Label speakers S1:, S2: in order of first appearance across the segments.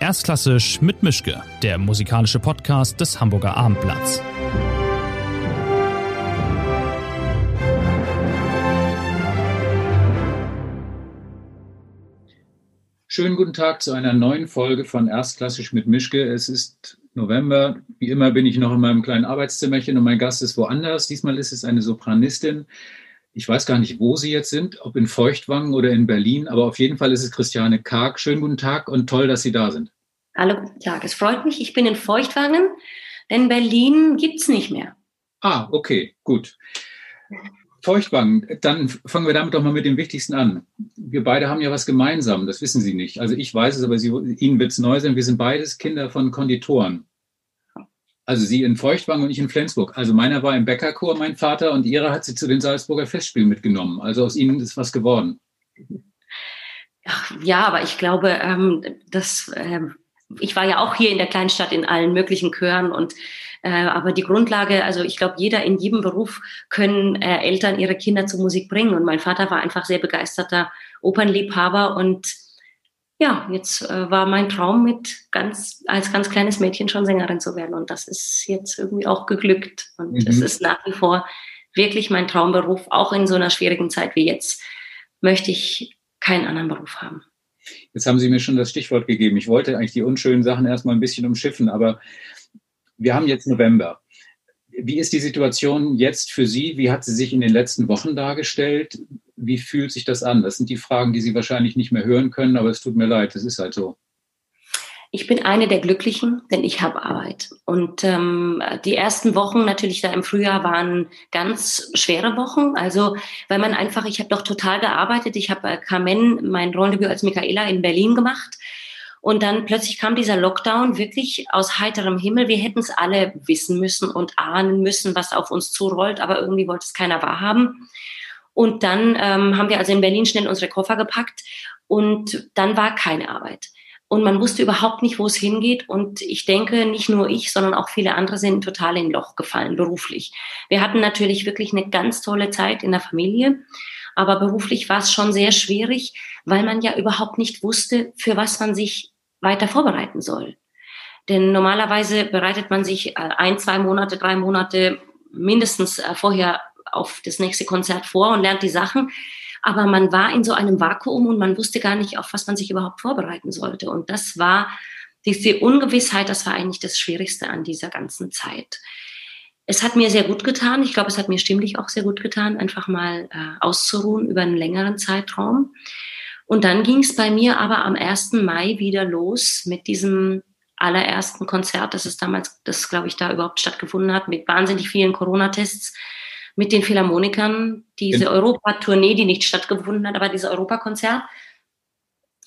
S1: Erstklassisch mit Mischke, der musikalische Podcast des Hamburger Abendblatts.
S2: Schönen guten Tag zu einer neuen Folge von Erstklassisch mit Mischke. Es ist November. Wie immer bin ich noch in meinem kleinen Arbeitszimmerchen und mein Gast ist woanders. Diesmal ist es eine Sopranistin. Ich weiß gar nicht, wo Sie jetzt sind, ob in Feuchtwangen oder in Berlin, aber auf jeden Fall ist es Christiane Karg. Schönen guten Tag und toll, dass Sie da sind.
S3: Hallo, guten Tag. Es freut mich, ich bin in Feuchtwangen, denn Berlin gibt es nicht mehr.
S2: Ah, okay, gut. Feuchtwangen, dann fangen wir damit doch mal mit dem Wichtigsten an. Wir beide haben ja was gemeinsam, das wissen Sie nicht. Also ich weiß es, aber Sie, Ihnen wird es neu sein. Wir sind beides Kinder von Konditoren. Also Sie in Feuchtwangen und ich in Flensburg. Also meiner war im Bäckerchor, mein Vater, und Ihre hat sie zu den Salzburger Festspielen mitgenommen. Also aus Ihnen ist was geworden.
S3: Ach, ja, aber ich glaube, ähm, das ähm, ich war ja auch hier in der Kleinstadt in allen möglichen Chören und äh, aber die Grundlage, also ich glaube, jeder in jedem Beruf können äh, Eltern ihre Kinder zur Musik bringen. Und mein Vater war einfach sehr begeisterter Opernliebhaber und ja, jetzt äh, war mein Traum mit ganz als ganz kleines Mädchen schon Sängerin zu werden und das ist jetzt irgendwie auch geglückt und mhm. es ist nach wie vor wirklich mein Traumberuf. Auch in so einer schwierigen Zeit wie jetzt möchte ich keinen anderen Beruf haben.
S2: Jetzt haben Sie mir schon das Stichwort gegeben. Ich wollte eigentlich die unschönen Sachen erstmal ein bisschen umschiffen, aber wir haben jetzt November. Wie ist die Situation jetzt für Sie? Wie hat sie sich in den letzten Wochen dargestellt? Wie fühlt sich das an? Das sind die Fragen, die Sie wahrscheinlich nicht mehr hören können, aber es tut mir leid, es ist halt so.
S3: Ich bin eine der Glücklichen, denn ich habe Arbeit. Und ähm, die ersten Wochen natürlich da im Frühjahr waren ganz schwere Wochen. Also weil man einfach, ich habe doch total gearbeitet. Ich habe bei Carmen mein Rollendebüt als Michaela in Berlin gemacht. Und dann plötzlich kam dieser Lockdown wirklich aus heiterem Himmel. Wir hätten es alle wissen müssen und ahnen müssen, was auf uns zurollt, aber irgendwie wollte es keiner wahrhaben. Und dann ähm, haben wir also in Berlin schnell unsere Koffer gepackt und dann war keine Arbeit und man wusste überhaupt nicht, wo es hingeht. Und ich denke, nicht nur ich, sondern auch viele andere sind total in Loch gefallen, beruflich. Wir hatten natürlich wirklich eine ganz tolle Zeit in der Familie, aber beruflich war es schon sehr schwierig, weil man ja überhaupt nicht wusste, für was man sich weiter vorbereiten soll. Denn normalerweise bereitet man sich äh, ein, zwei Monate, drei Monate mindestens äh, vorher auf das nächste Konzert vor und lernt die Sachen aber man war in so einem Vakuum und man wusste gar nicht, auf was man sich überhaupt vorbereiten sollte. Und das war diese Ungewissheit, das war eigentlich das Schwierigste an dieser ganzen Zeit. Es hat mir sehr gut getan. Ich glaube, es hat mir stimmlich auch sehr gut getan, einfach mal äh, auszuruhen über einen längeren Zeitraum. Und dann ging es bei mir aber am 1. Mai wieder los mit diesem allerersten Konzert, das ist damals, das glaube ich da überhaupt stattgefunden hat, mit wahnsinnig vielen Corona-Tests mit den Philharmonikern, diese ja. Europa-Tournee, die nicht stattgefunden hat, aber dieses Europakonzert.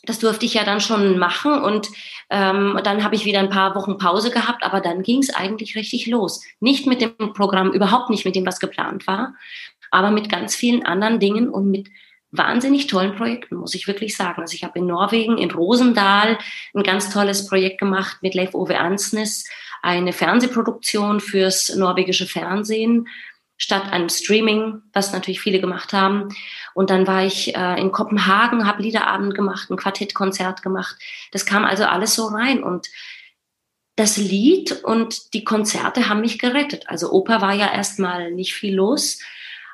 S3: Das durfte ich ja dann schon machen und ähm, dann habe ich wieder ein paar Wochen Pause gehabt, aber dann ging es eigentlich richtig los. Nicht mit dem Programm, überhaupt nicht mit dem, was geplant war, aber mit ganz vielen anderen Dingen und mit wahnsinnig tollen Projekten, muss ich wirklich sagen. Also ich habe in Norwegen, in Rosendahl, ein ganz tolles Projekt gemacht mit Leif Ove Ansnes, eine Fernsehproduktion fürs norwegische Fernsehen statt einem Streaming, was natürlich viele gemacht haben. Und dann war ich äh, in Kopenhagen, habe Liederabend gemacht, ein Quartettkonzert gemacht. Das kam also alles so rein und das Lied und die Konzerte haben mich gerettet. Also Oper war ja erstmal nicht viel los,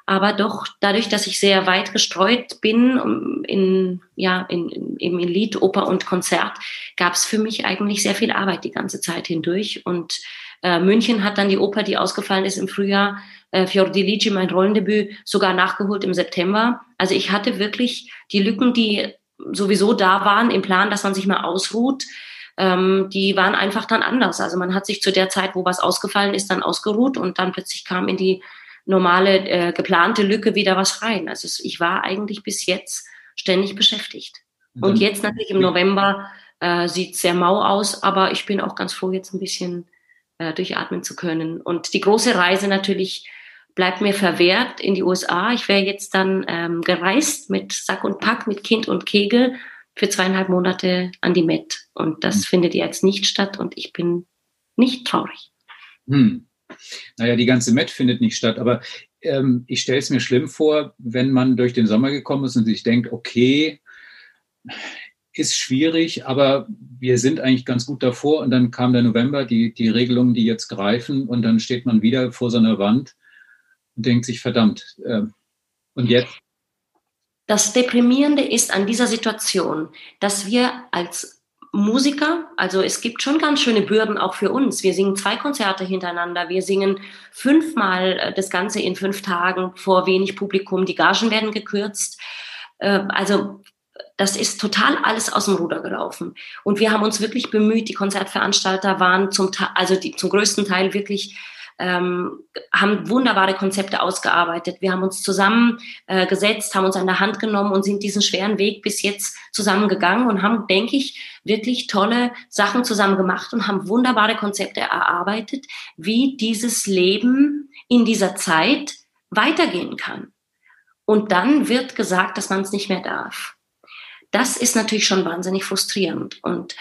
S3: aber doch dadurch, dass ich sehr weit gestreut bin in ja in, in, in Lied, Oper und Konzert, gab es für mich eigentlich sehr viel Arbeit die ganze Zeit hindurch und äh, München hat dann die Oper, die ausgefallen ist im Frühjahr, äh, Fiordilici, mein Rollendebüt, sogar nachgeholt im September. Also ich hatte wirklich die Lücken, die sowieso da waren im Plan, dass man sich mal ausruht, ähm, die waren einfach dann anders. Also man hat sich zu der Zeit, wo was ausgefallen ist, dann ausgeruht und dann plötzlich kam in die normale äh, geplante Lücke wieder was rein. Also ich war eigentlich bis jetzt ständig beschäftigt. Und jetzt natürlich im November äh, sieht sehr mau aus, aber ich bin auch ganz froh, jetzt ein bisschen äh, durchatmen zu können. Und die große Reise natürlich bleibt mir verwehrt in die USA. Ich wäre jetzt dann ähm, gereist mit Sack und Pack, mit Kind und Kegel für zweieinhalb Monate an die Met. Und das mhm. findet jetzt nicht statt und ich bin nicht traurig.
S2: Hm. Naja, die ganze Met findet nicht statt, aber ähm, ich stelle es mir schlimm vor, wenn man durch den Sommer gekommen ist und sich denkt, okay, ist schwierig, aber wir sind eigentlich ganz gut davor. Und dann kam der November, die, die Regelungen, die jetzt greifen, und dann steht man wieder vor so einer Wand und denkt sich, verdammt, äh, und jetzt?
S3: Das Deprimierende ist an dieser Situation, dass wir als Musiker, also es gibt schon ganz schöne Bürden auch für uns. Wir singen zwei Konzerte hintereinander, wir singen fünfmal äh, das Ganze in fünf Tagen vor wenig Publikum, die Gagen werden gekürzt. Äh, also das ist total alles aus dem Ruder gelaufen. Und wir haben uns wirklich bemüht, die Konzertveranstalter waren zum, also die, zum größten Teil wirklich ähm, haben wunderbare Konzepte ausgearbeitet. Wir haben uns zusammengesetzt, äh, haben uns an der Hand genommen und sind diesen schweren Weg bis jetzt zusammengegangen und haben, denke ich, wirklich tolle Sachen zusammen gemacht und haben wunderbare Konzepte erarbeitet, wie dieses Leben in dieser Zeit weitergehen kann. Und dann wird gesagt, dass man es nicht mehr darf. Das ist natürlich schon wahnsinnig frustrierend. Und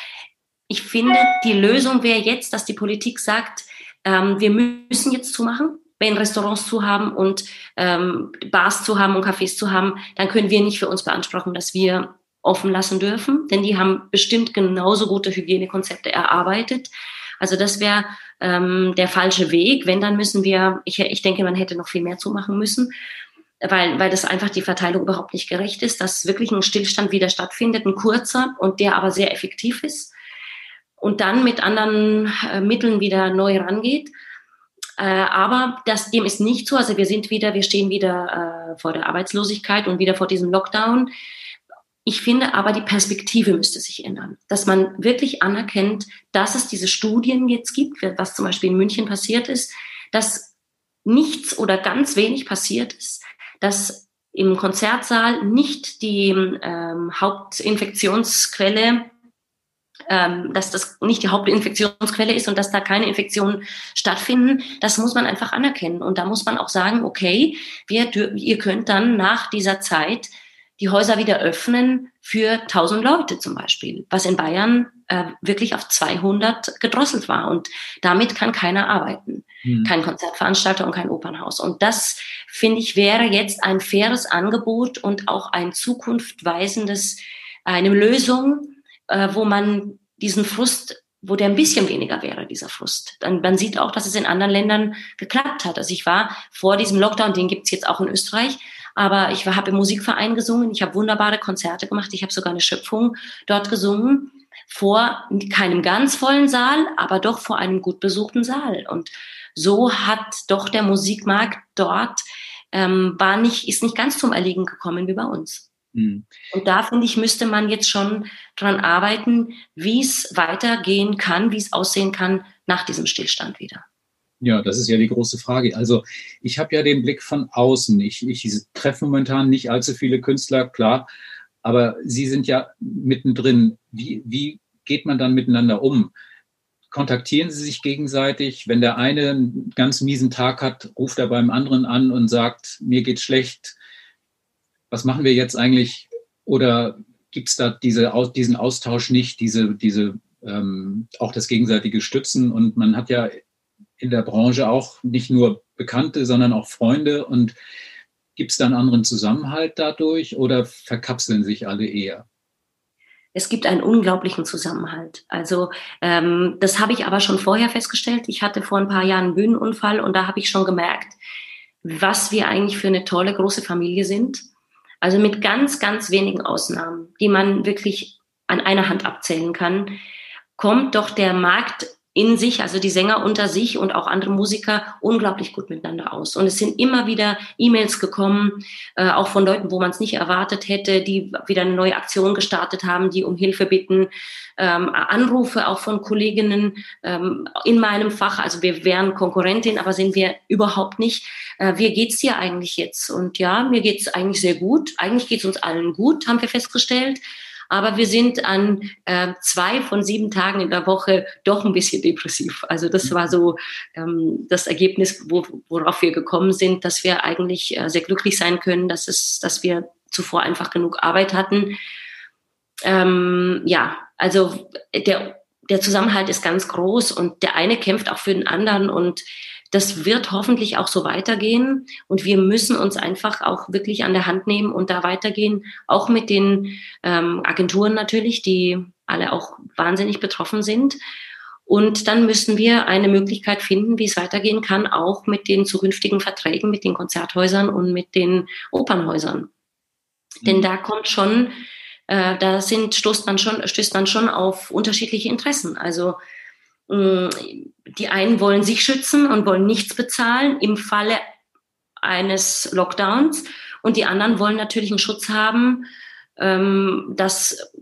S3: ich finde, die Lösung wäre jetzt, dass die Politik sagt, ähm, wir müssen jetzt zumachen. Wenn Restaurants zu haben und ähm, Bars zu haben und Cafés zu haben, dann können wir nicht für uns beanspruchen, dass wir offen lassen dürfen, denn die haben bestimmt genauso gute Hygienekonzepte erarbeitet. Also das wäre ähm, der falsche Weg. Wenn, dann müssen wir, ich, ich denke, man hätte noch viel mehr zumachen müssen weil, weil das einfach die Verteilung überhaupt nicht gerecht ist, dass wirklich ein Stillstand wieder stattfindet, ein kurzer und der aber sehr effektiv ist und dann mit anderen äh, Mitteln wieder neu rangeht. Äh, aber das, dem ist nicht so. Also wir sind wieder, wir stehen wieder äh, vor der Arbeitslosigkeit und wieder vor diesem Lockdown. Ich finde aber, die Perspektive müsste sich ändern, dass man wirklich anerkennt, dass es diese Studien jetzt gibt, was zum Beispiel in München passiert ist, dass nichts oder ganz wenig passiert ist, dass im Konzertsaal nicht die ähm, Hauptinfektionsquelle ähm, dass das nicht die Hauptinfektionsquelle ist und dass da keine Infektionen stattfinden, das muss man einfach anerkennen. Und da muss man auch sagen, okay, wir, ihr könnt dann nach dieser Zeit die Häuser wieder öffnen für 1000 Leute zum Beispiel, was in Bayern äh, wirklich auf 200 gedrosselt war. Und damit kann keiner arbeiten. Mhm. Kein Konzertveranstalter und kein Opernhaus. Und das, finde ich, wäre jetzt ein faires Angebot und auch ein zukunftweisendes, eine Lösung, äh, wo man diesen Frust wo der ein bisschen weniger wäre, dieser Frust. Dann, man sieht auch, dass es in anderen Ländern geklappt hat. Also ich war vor diesem Lockdown, den gibt's jetzt auch in Österreich, aber ich habe im Musikverein gesungen, ich habe wunderbare Konzerte gemacht, ich habe sogar eine Schöpfung dort gesungen, vor keinem ganz vollen Saal, aber doch vor einem gut besuchten Saal. Und so hat doch der Musikmarkt dort ähm, war nicht, ist nicht ganz zum Erliegen gekommen wie bei uns. Mhm. Und da finde ich, müsste man jetzt schon dran arbeiten, wie es weitergehen kann, wie es aussehen kann nach diesem Stillstand wieder.
S2: Ja, das ist ja die große Frage. Also ich habe ja den Blick von außen. Ich, ich treffe momentan nicht allzu viele Künstler, klar, aber Sie sind ja mittendrin. Wie, wie geht man dann miteinander um? Kontaktieren Sie sich gegenseitig? Wenn der eine einen ganz miesen Tag hat, ruft er beim anderen an und sagt, mir geht's schlecht. Was machen wir jetzt eigentlich? Oder gibt es da diese, diesen Austausch nicht, diese, diese ähm, auch das gegenseitige Stützen? Und man hat ja in der Branche auch nicht nur Bekannte, sondern auch Freunde. Und gibt es da einen anderen Zusammenhalt dadurch oder verkapseln sich alle eher?
S3: Es gibt einen unglaublichen Zusammenhalt. Also ähm, das habe ich aber schon vorher festgestellt. Ich hatte vor ein paar Jahren einen Bühnenunfall und da habe ich schon gemerkt, was wir eigentlich für eine tolle große Familie sind. Also mit ganz, ganz wenigen Ausnahmen, die man wirklich an einer Hand abzählen kann, kommt doch der Markt in sich, also die Sänger unter sich und auch andere Musiker unglaublich gut miteinander aus. Und es sind immer wieder E-Mails gekommen, äh, auch von Leuten, wo man es nicht erwartet hätte, die wieder eine neue Aktion gestartet haben, die um Hilfe bitten. Ähm, Anrufe auch von Kolleginnen ähm, in meinem Fach. Also wir wären Konkurrentin, aber sind wir überhaupt nicht. Äh, wie geht's dir eigentlich jetzt? Und ja, mir geht's eigentlich sehr gut. Eigentlich geht's uns allen gut, haben wir festgestellt. Aber wir sind an äh, zwei von sieben Tagen in der Woche doch ein bisschen depressiv. Also das war so ähm, das Ergebnis, wo, worauf wir gekommen sind, dass wir eigentlich äh, sehr glücklich sein können, dass, es, dass wir zuvor einfach genug Arbeit hatten. Ähm, ja, also der, der Zusammenhalt ist ganz groß und der eine kämpft auch für den anderen und das wird hoffentlich auch so weitergehen. Und wir müssen uns einfach auch wirklich an der Hand nehmen und da weitergehen, auch mit den ähm, Agenturen natürlich, die alle auch wahnsinnig betroffen sind. Und dann müssen wir eine Möglichkeit finden, wie es weitergehen kann, auch mit den zukünftigen Verträgen mit den Konzerthäusern und mit den Opernhäusern. Mhm. Denn da kommt schon, äh, da sind, stoßt man schon, stößt man schon auf unterschiedliche Interessen. Also mh, die einen wollen sich schützen und wollen nichts bezahlen im Falle eines Lockdowns und die anderen wollen natürlich einen Schutz haben, ähm, dass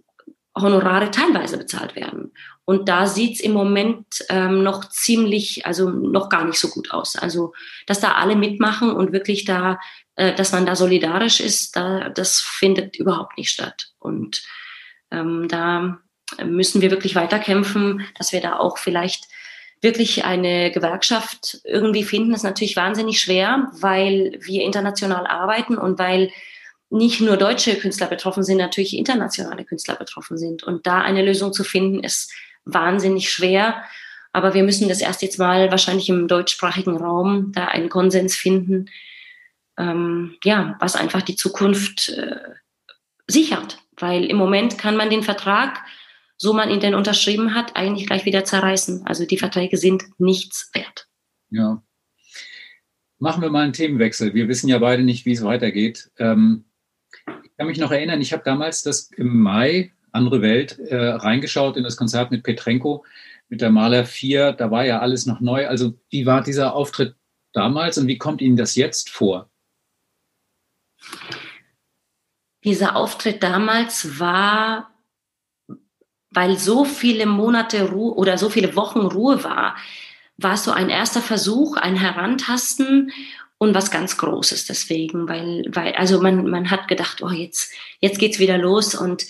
S3: Honorare teilweise bezahlt werden. Und da sieht's im Moment ähm, noch ziemlich, also noch gar nicht so gut aus. Also, dass da alle mitmachen und wirklich da, äh, dass man da solidarisch ist, da, das findet überhaupt nicht statt. Und ähm, da müssen wir wirklich weiterkämpfen, dass wir da auch vielleicht wirklich eine Gewerkschaft irgendwie finden. Ist natürlich wahnsinnig schwer, weil wir international arbeiten und weil nicht nur deutsche Künstler betroffen sind, natürlich internationale Künstler betroffen sind. Und da eine Lösung zu finden, ist wahnsinnig schwer. Aber wir müssen das erst jetzt mal wahrscheinlich im deutschsprachigen Raum da einen Konsens finden, ähm, ja, was einfach die Zukunft äh, sichert. Weil im Moment kann man den Vertrag, so man ihn denn unterschrieben hat, eigentlich gleich wieder zerreißen. Also die Verträge sind nichts wert.
S2: Ja. Machen wir mal einen Themenwechsel. Wir wissen ja beide nicht, wie es weitergeht. Ähm, ich kann mich noch erinnern, ich habe damals das im Mai andere Welt äh, reingeschaut in das Konzert mit Petrenko, mit der Maler 4. Da war ja alles noch neu. Also wie war dieser Auftritt damals und wie kommt Ihnen das jetzt vor?
S3: Dieser Auftritt damals war, weil so viele Monate Ruhe oder so viele Wochen Ruhe war, war es so ein erster Versuch, ein Herantasten und was ganz Großes deswegen, weil, weil, also man, man hat gedacht, oh, jetzt, jetzt geht's wieder los und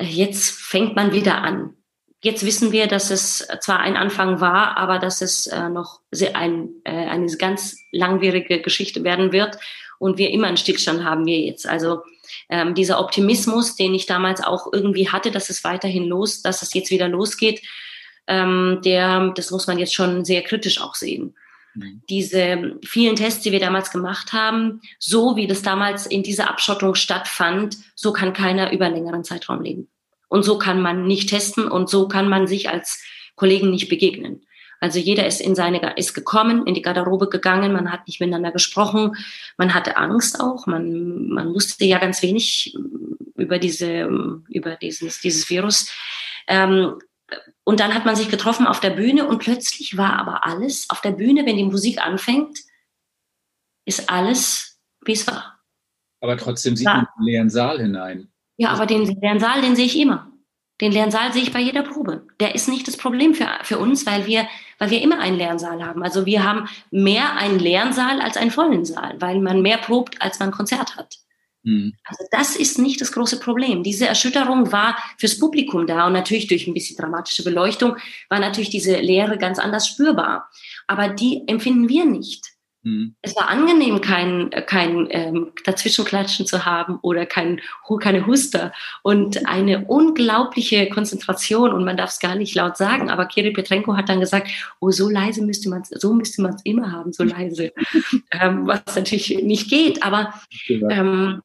S3: jetzt fängt man wieder an. Jetzt wissen wir, dass es zwar ein Anfang war, aber dass es äh, noch sehr ein, äh, eine ganz langwierige Geschichte werden wird und wir immer einen Stillstand haben wir jetzt. Also ähm, dieser Optimismus, den ich damals auch irgendwie hatte, dass es weiterhin los, dass es jetzt wieder losgeht, ähm, der, das muss man jetzt schon sehr kritisch auch sehen. Mhm. Diese vielen Tests, die wir damals gemacht haben, so wie das damals in dieser Abschottung stattfand, so kann keiner über einen längeren Zeitraum leben. Und so kann man nicht testen und so kann man sich als Kollegen nicht begegnen. Also jeder ist in seine, ist gekommen, in die Garderobe gegangen, man hat nicht miteinander gesprochen, man hatte Angst auch, man, man wusste ja ganz wenig über diese, über dieses, dieses Virus. Ähm, und dann hat man sich getroffen auf der Bühne und plötzlich war aber alles auf der Bühne, wenn die Musik anfängt, ist alles, wie es war.
S2: Aber trotzdem sieht man den leeren Saal hinein.
S3: Ja, aber den leeren Saal, den sehe ich immer. Den leeren Saal sehe ich bei jeder Probe. Der ist nicht das Problem für, für uns, weil wir, weil wir immer einen leeren Saal haben. Also wir haben mehr einen leeren Saal als einen vollen Saal, weil man mehr probt, als man Konzert hat. Mhm. Also das ist nicht das große Problem. Diese Erschütterung war fürs Publikum da und natürlich durch ein bisschen dramatische Beleuchtung war natürlich diese Leere ganz anders spürbar. Aber die empfinden wir nicht. Mhm. Es war angenehm, kein, kein ähm, Dazwischenklatschen zu haben oder kein, keine Huster und eine unglaubliche Konzentration und man darf es gar nicht laut sagen, aber Kirill Petrenko hat dann gesagt, oh, so leise müsste man so müsste man es immer haben, so leise, ähm, was natürlich nicht geht, aber ähm,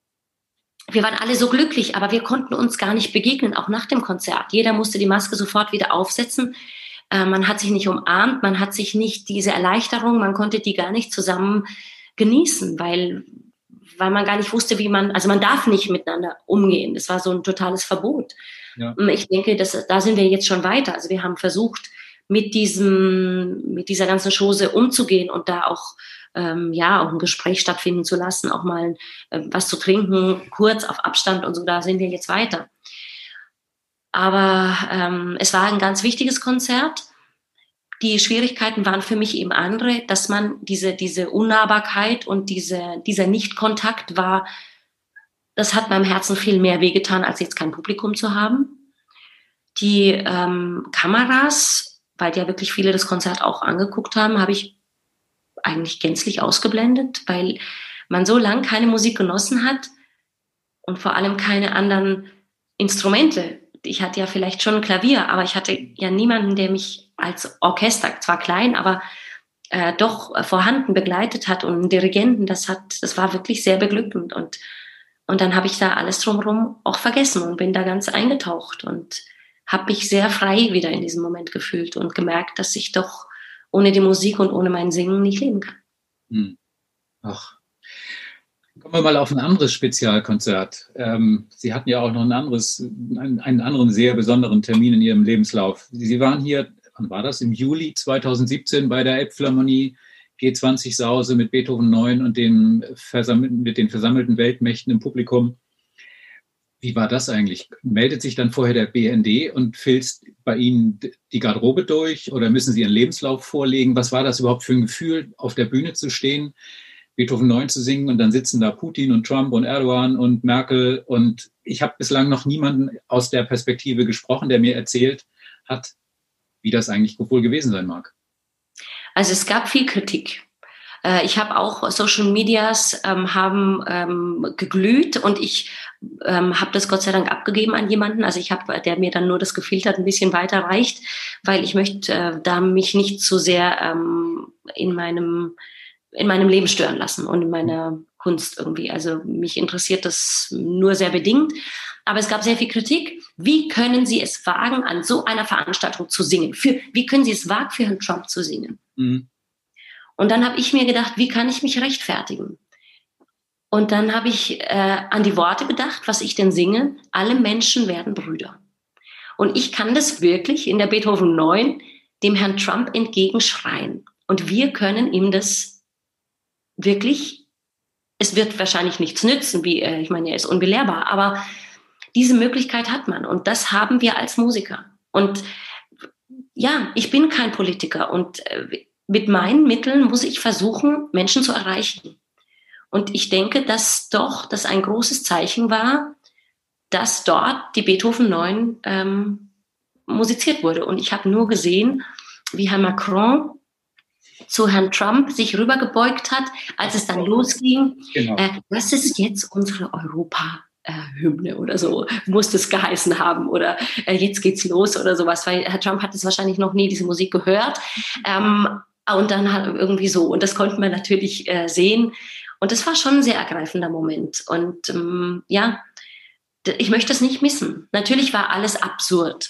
S3: wir waren alle so glücklich, aber wir konnten uns gar nicht begegnen, auch nach dem Konzert. Jeder musste die Maske sofort wieder aufsetzen. Äh, man hat sich nicht umarmt, man hat sich nicht diese Erleichterung, man konnte die gar nicht zusammen genießen, weil, weil man gar nicht wusste, wie man, also man darf nicht miteinander umgehen. Das war so ein totales Verbot. Ja. Und ich denke, dass, da sind wir jetzt schon weiter. Also wir haben versucht, mit diesem, mit dieser ganzen Chose umzugehen und da auch ähm, ja, auch ein Gespräch stattfinden zu lassen, auch mal äh, was zu trinken, kurz auf Abstand und so, da sind wir jetzt weiter. Aber ähm, es war ein ganz wichtiges Konzert. Die Schwierigkeiten waren für mich eben andere, dass man diese, diese Unnahbarkeit und diese, dieser Nichtkontakt war, das hat meinem Herzen viel mehr wehgetan, als jetzt kein Publikum zu haben. Die ähm, Kameras, weil ja wirklich viele das Konzert auch angeguckt haben, habe ich eigentlich gänzlich ausgeblendet, weil man so lange keine Musik genossen hat und vor allem keine anderen Instrumente. Ich hatte ja vielleicht schon ein Klavier, aber ich hatte ja niemanden, der mich als Orchester, zwar klein, aber äh, doch vorhanden begleitet hat und Dirigenten, das hat, das war wirklich sehr beglückend und und dann habe ich da alles drumherum auch vergessen und bin da ganz eingetaucht und habe mich sehr frei wieder in diesem Moment gefühlt und gemerkt, dass ich doch ohne die Musik und ohne mein Singen nicht leben kann. Hm.
S2: Ach. Kommen wir mal auf ein anderes Spezialkonzert. Ähm, Sie hatten ja auch noch ein anderes, einen, einen, anderen sehr besonderen Termin in Ihrem Lebenslauf. Sie waren hier, wann war das? Im Juli 2017 bei der Elbphilharmonie G20-Sause mit Beethoven 9 und den mit den versammelten Weltmächten im Publikum. Wie war das eigentlich? Meldet sich dann vorher der BND und filzt bei Ihnen die Garderobe durch oder müssen Sie Ihren Lebenslauf vorlegen? Was war das überhaupt für ein Gefühl, auf der Bühne zu stehen, Beethoven 9 zu singen und dann sitzen da Putin und Trump und Erdogan und Merkel und ich habe bislang noch niemanden aus der Perspektive gesprochen, der mir erzählt hat, wie das eigentlich wohl gewesen sein mag.
S3: Also es gab viel Kritik. Äh, ich habe auch Social Medias ähm, haben ähm, geglüht und ich ähm, habe das Gott sei Dank abgegeben an jemanden. Also ich habe, der mir dann nur das gefiltert ein bisschen weiter reicht, weil ich möchte äh, da mich nicht zu sehr ähm, in meinem in meinem Leben stören lassen und in meiner Kunst irgendwie. Also mich interessiert das nur sehr bedingt. Aber es gab sehr viel Kritik. Wie können Sie es wagen, an so einer Veranstaltung zu singen? Für, wie können Sie es wagen, für Herrn Trump zu singen? Mhm. Und dann habe ich mir gedacht, wie kann ich mich rechtfertigen? Und dann habe ich äh, an die Worte gedacht, was ich denn singe. Alle Menschen werden Brüder. Und ich kann das wirklich in der Beethoven 9 dem Herrn Trump entgegenschreien. Und wir können ihm das wirklich, es wird wahrscheinlich nichts nützen, wie, äh, ich meine, er ist unbelehrbar, aber diese Möglichkeit hat man. Und das haben wir als Musiker. Und ja, ich bin kein Politiker und äh, mit meinen Mitteln muss ich versuchen, Menschen zu erreichen. Und ich denke, dass doch das ein großes Zeichen war, dass dort die Beethoven 9 ähm, musiziert wurde. Und ich habe nur gesehen, wie Herr Macron zu Herrn Trump sich rübergebeugt hat, als es dann losging. Genau. Äh, das ist jetzt unsere Europa. Hymne oder so muss das geheißen haben oder äh, jetzt geht's los oder sowas, weil Herr Trump hat es wahrscheinlich noch nie diese Musik gehört. Ähm, und dann irgendwie so. Und das konnte man natürlich äh, sehen. Und das war schon ein sehr ergreifender Moment. Und ähm, ja, ich möchte es nicht missen. Natürlich war alles absurd.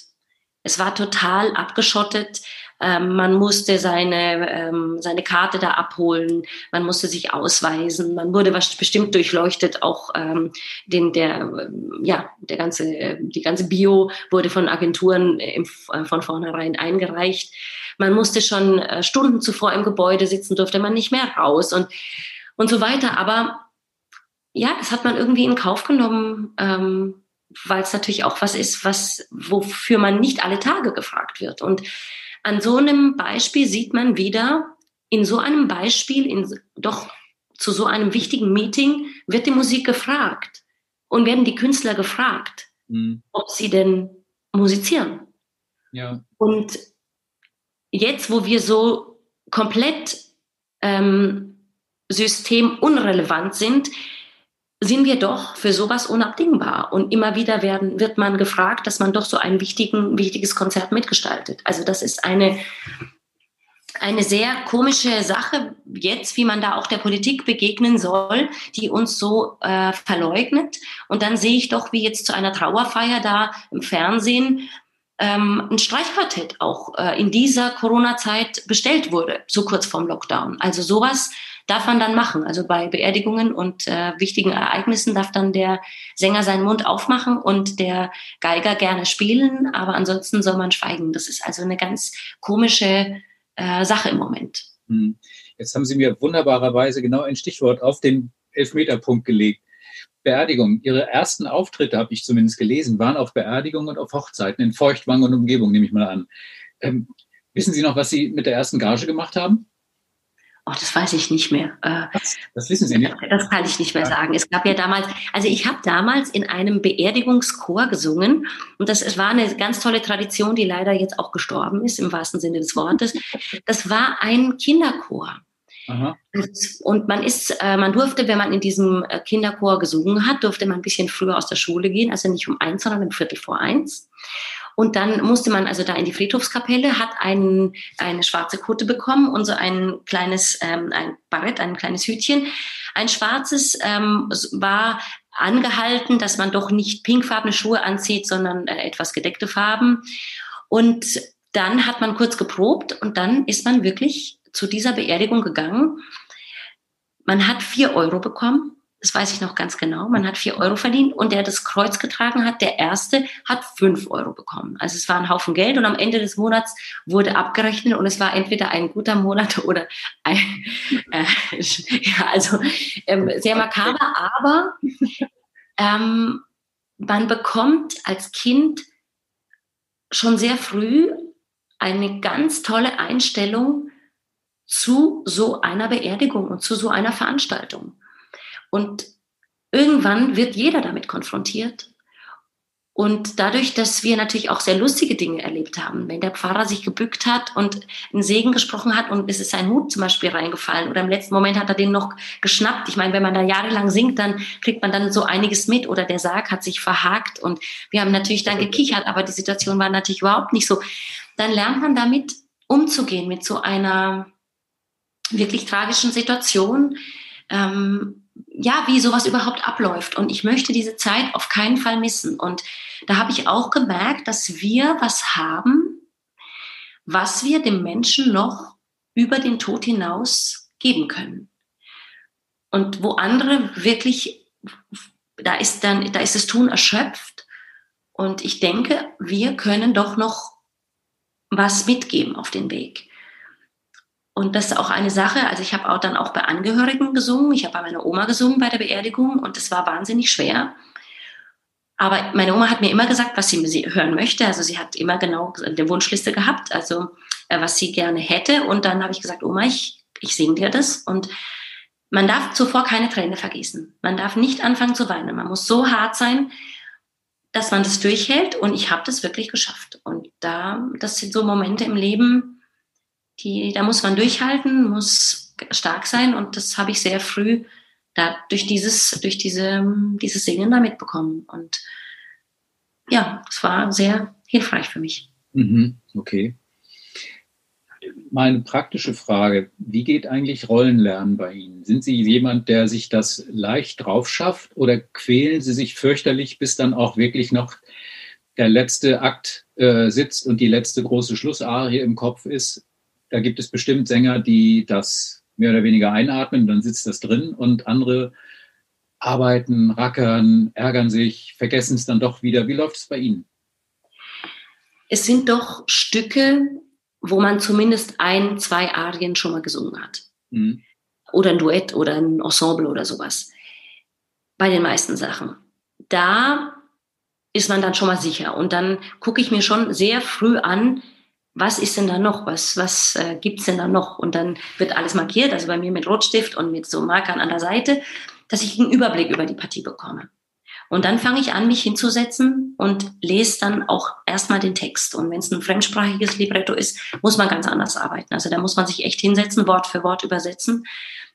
S3: Es war total abgeschottet. Ähm, man musste seine, ähm, seine Karte da abholen, man musste sich ausweisen, man wurde was bestimmt durchleuchtet, auch ähm, den, der, äh, ja, der ganze, die ganze Bio wurde von Agenturen im, äh, von vornherein eingereicht. Man musste schon äh, Stunden zuvor im Gebäude sitzen, durfte man nicht mehr raus und, und so weiter. Aber ja, das hat man irgendwie in Kauf genommen, ähm, weil es natürlich auch was ist, was, wofür man nicht alle Tage gefragt wird. Und an so einem Beispiel sieht man wieder, in so einem Beispiel, in, doch zu so einem wichtigen Meeting wird die Musik gefragt und werden die Künstler gefragt, mhm. ob sie denn musizieren. Ja. Und jetzt, wo wir so komplett ähm, systemunrelevant sind, sind wir doch für sowas unabdingbar. Und immer wieder werden, wird man gefragt, dass man doch so ein wichtigen, wichtiges Konzert mitgestaltet. Also das ist eine, eine sehr komische Sache jetzt, wie man da auch der Politik begegnen soll, die uns so äh, verleugnet. Und dann sehe ich doch, wie jetzt zu einer Trauerfeier da im Fernsehen ähm, ein Streichquartett auch äh, in dieser Corona-Zeit bestellt wurde, so kurz vorm Lockdown. Also sowas darf man dann machen. Also bei Beerdigungen und äh, wichtigen Ereignissen darf dann der Sänger seinen Mund aufmachen und der Geiger gerne spielen, aber ansonsten soll man schweigen. Das ist also eine ganz komische äh, Sache im Moment. Hm.
S2: Jetzt haben Sie mir wunderbarerweise genau ein Stichwort auf den Elfmeterpunkt gelegt. Beerdigung. Ihre ersten Auftritte, habe ich zumindest gelesen, waren auf Beerdigungen und auf Hochzeiten in Feuchtwang und Umgebung, nehme ich mal an. Ähm, wissen Sie noch, was Sie mit der ersten Gage gemacht haben?
S3: Oh, das weiß ich nicht mehr.
S2: Äh, das, das wissen Sie nicht.
S3: Das kann ich nicht mehr sagen. Es gab ja damals, also ich habe damals in einem Beerdigungschor gesungen und das es war eine ganz tolle Tradition, die leider jetzt auch gestorben ist im wahrsten Sinne des Wortes. Das war ein Kinderchor. Aha. Und man ist, äh, man durfte, wenn man in diesem äh, Kinderchor gesungen hat, durfte man ein bisschen früher aus der Schule gehen, also nicht um eins, sondern um Viertel vor eins. Und dann musste man also da in die Friedhofskapelle, hat ein, eine schwarze Kutte bekommen und so ein kleines, ähm, ein Barett, ein kleines Hütchen. Ein schwarzes ähm, war angehalten, dass man doch nicht pinkfarbene Schuhe anzieht, sondern äh, etwas gedeckte Farben. Und dann hat man kurz geprobt und dann ist man wirklich zu dieser Beerdigung gegangen. Man hat vier Euro bekommen. Das weiß ich noch ganz genau. Man hat vier Euro verdient und der das Kreuz getragen hat, der erste, hat fünf Euro bekommen. Also es war ein Haufen Geld und am Ende des Monats wurde abgerechnet und es war entweder ein guter Monat oder ein, äh, ja, also ähm, sehr makaber, aber ähm, man bekommt als Kind schon sehr früh eine ganz tolle Einstellung zu so einer Beerdigung und zu so einer Veranstaltung. Und irgendwann wird jeder damit konfrontiert. Und dadurch, dass wir natürlich auch sehr lustige Dinge erlebt haben, wenn der Pfarrer sich gebückt hat und einen Segen gesprochen hat und es ist sein Hut zum Beispiel reingefallen oder im letzten Moment hat er den noch geschnappt. Ich meine, wenn man da jahrelang singt, dann kriegt man dann so einiges mit oder der Sarg hat sich verhakt und wir haben natürlich dann gekichert, aber die Situation war natürlich überhaupt nicht so. Dann lernt man damit umzugehen mit so einer wirklich tragischen Situation, ähm, ja, wie sowas überhaupt abläuft. Und ich möchte diese Zeit auf keinen Fall missen. Und da habe ich auch gemerkt, dass wir was haben, was wir dem Menschen noch über den Tod hinaus geben können. Und wo andere wirklich, da ist dann, da ist das Tun erschöpft. Und ich denke, wir können doch noch was mitgeben auf den Weg. Und das ist auch eine Sache, also ich habe auch dann auch bei Angehörigen gesungen, ich habe bei meiner Oma gesungen bei der Beerdigung und es war wahnsinnig schwer. Aber meine Oma hat mir immer gesagt, was sie hören möchte. Also sie hat immer genau eine Wunschliste gehabt, also äh, was sie gerne hätte. Und dann habe ich gesagt, Oma, ich, ich singe dir das. Und man darf zuvor keine Träne vergießen. Man darf nicht anfangen zu weinen. Man muss so hart sein, dass man das durchhält. Und ich habe das wirklich geschafft. Und da, das sind so Momente im Leben, die, da muss man durchhalten, muss stark sein und das habe ich sehr früh da durch dieses, durch diese, dieses Singen da mitbekommen. Und ja, es war sehr hilfreich für mich.
S2: Mhm, okay. Mal eine praktische Frage. Wie geht eigentlich Rollenlernen bei Ihnen? Sind Sie jemand, der sich das leicht drauf schafft oder quälen Sie sich fürchterlich, bis dann auch wirklich noch der letzte Akt äh, sitzt und die letzte große Schlussarie im Kopf ist? Da gibt es bestimmt Sänger, die das mehr oder weniger einatmen, dann sitzt das drin und andere arbeiten, rackern, ärgern sich, vergessen es dann doch wieder. Wie läuft es bei Ihnen?
S3: Es sind doch Stücke, wo man zumindest ein, zwei Arien schon mal gesungen hat. Mhm. Oder ein Duett oder ein Ensemble oder sowas. Bei den meisten Sachen. Da ist man dann schon mal sicher. Und dann gucke ich mir schon sehr früh an, was ist denn da noch? Was, was äh, gibt's denn da noch? Und dann wird alles markiert, also bei mir mit Rotstift und mit so Markern an der Seite, dass ich einen Überblick über die Partie bekomme. Und dann fange ich an, mich hinzusetzen und lese dann auch erstmal den Text. Und wenn es ein fremdsprachiges Libretto ist, muss man ganz anders arbeiten. Also da muss man sich echt hinsetzen, Wort für Wort übersetzen.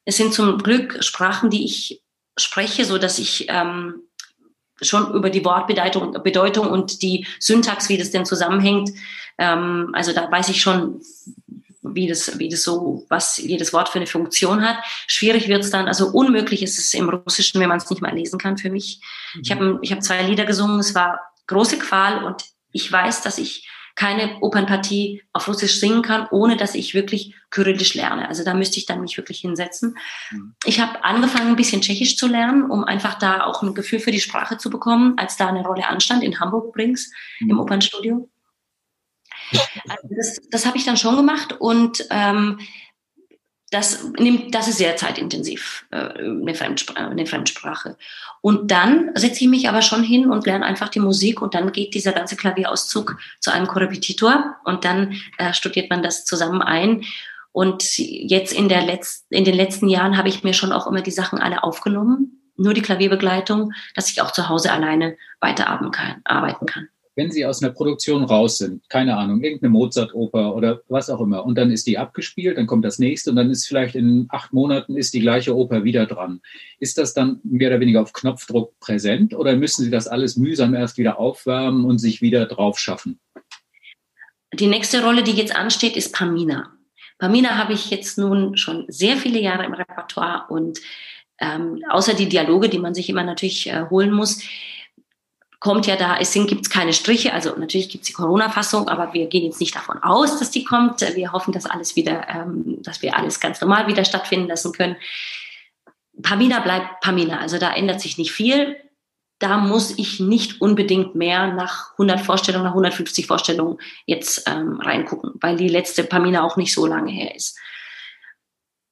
S3: Es sind zum Glück Sprachen, die ich spreche, so dass ich ähm, schon über die Wortbedeutung Bedeutung und die Syntax, wie das denn zusammenhängt. Ähm, also da weiß ich schon, wie das, wie das so, was jedes Wort für eine Funktion hat. Schwierig wird es dann, also unmöglich ist es im Russischen, wenn man es nicht mal lesen kann für mich. Mhm. Ich habe ich hab zwei Lieder gesungen, es war große Qual und ich weiß, dass ich keine Opernpartie auf Russisch singen kann, ohne dass ich wirklich Kyrillisch lerne. Also da müsste ich dann mich wirklich hinsetzen. Mhm. Ich habe angefangen, ein bisschen Tschechisch zu lernen, um einfach da auch ein Gefühl für die Sprache zu bekommen, als da eine Rolle anstand, in Hamburg übrigens, mhm. im Opernstudio. Also das, das habe ich dann schon gemacht und ähm, das nimmt, das ist sehr zeitintensiv, äh, eine, Fremdsprache, eine Fremdsprache. Und dann setze ich mich aber schon hin und lerne einfach die Musik und dann geht dieser ganze Klavierauszug zu einem Korrepetitor und dann äh, studiert man das zusammen ein. Und jetzt in, der Letz-, in den letzten Jahren habe ich mir schon auch immer die Sachen alle aufgenommen, nur die Klavierbegleitung, dass ich auch zu Hause alleine weiterarbeiten. Arbeiten kann.
S2: Wenn Sie aus einer Produktion raus sind, keine Ahnung, irgendeine Mozart-Oper oder was auch immer, und dann ist die abgespielt, dann kommt das nächste und dann ist vielleicht in acht Monaten ist die gleiche Oper wieder dran. Ist das dann mehr oder weniger auf Knopfdruck präsent oder müssen Sie das alles mühsam erst wieder aufwärmen und sich wieder drauf schaffen?
S3: Die nächste Rolle, die jetzt ansteht, ist Pamina. Pamina habe ich jetzt nun schon sehr viele Jahre im Repertoire und ähm, außer die Dialoge, die man sich immer natürlich äh, holen muss, kommt ja da, es gibt keine Striche, also natürlich gibt es die Corona-Fassung, aber wir gehen jetzt nicht davon aus, dass die kommt. Wir hoffen, dass alles wieder, ähm, dass wir alles ganz normal wieder stattfinden lassen können. Pamina bleibt Pamina, also da ändert sich nicht viel. Da muss ich nicht unbedingt mehr nach 100 Vorstellungen, nach 150 Vorstellungen jetzt ähm, reingucken, weil die letzte Pamina auch nicht so lange her ist.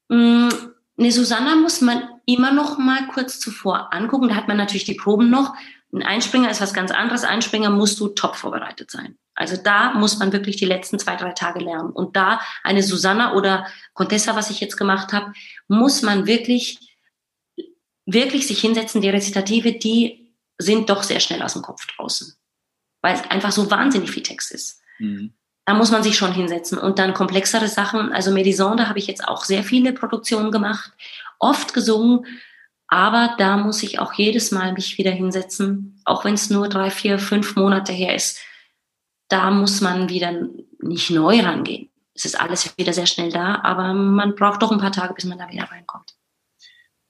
S3: Mm, eine Susanna muss man immer noch mal kurz zuvor angucken. Da hat man natürlich die Proben noch. Ein Einspringer ist was ganz anderes. Einspringer musst du top vorbereitet sein. Also da muss man wirklich die letzten zwei, drei Tage lernen. Und da eine Susanna oder Contessa, was ich jetzt gemacht habe, muss man wirklich, wirklich sich hinsetzen. Die Rezitative, die sind doch sehr schnell aus dem Kopf draußen. Weil es einfach so wahnsinnig viel Text ist. Mhm. Da muss man sich schon hinsetzen. Und dann komplexere Sachen. Also Medison, da habe ich jetzt auch sehr viele Produktionen gemacht. Oft gesungen aber da muss ich auch jedes Mal mich wieder hinsetzen, auch wenn es nur drei, vier, fünf Monate her ist. Da muss man wieder nicht neu rangehen. Es ist alles wieder sehr schnell da, aber man braucht doch ein paar Tage, bis man da wieder reinkommt.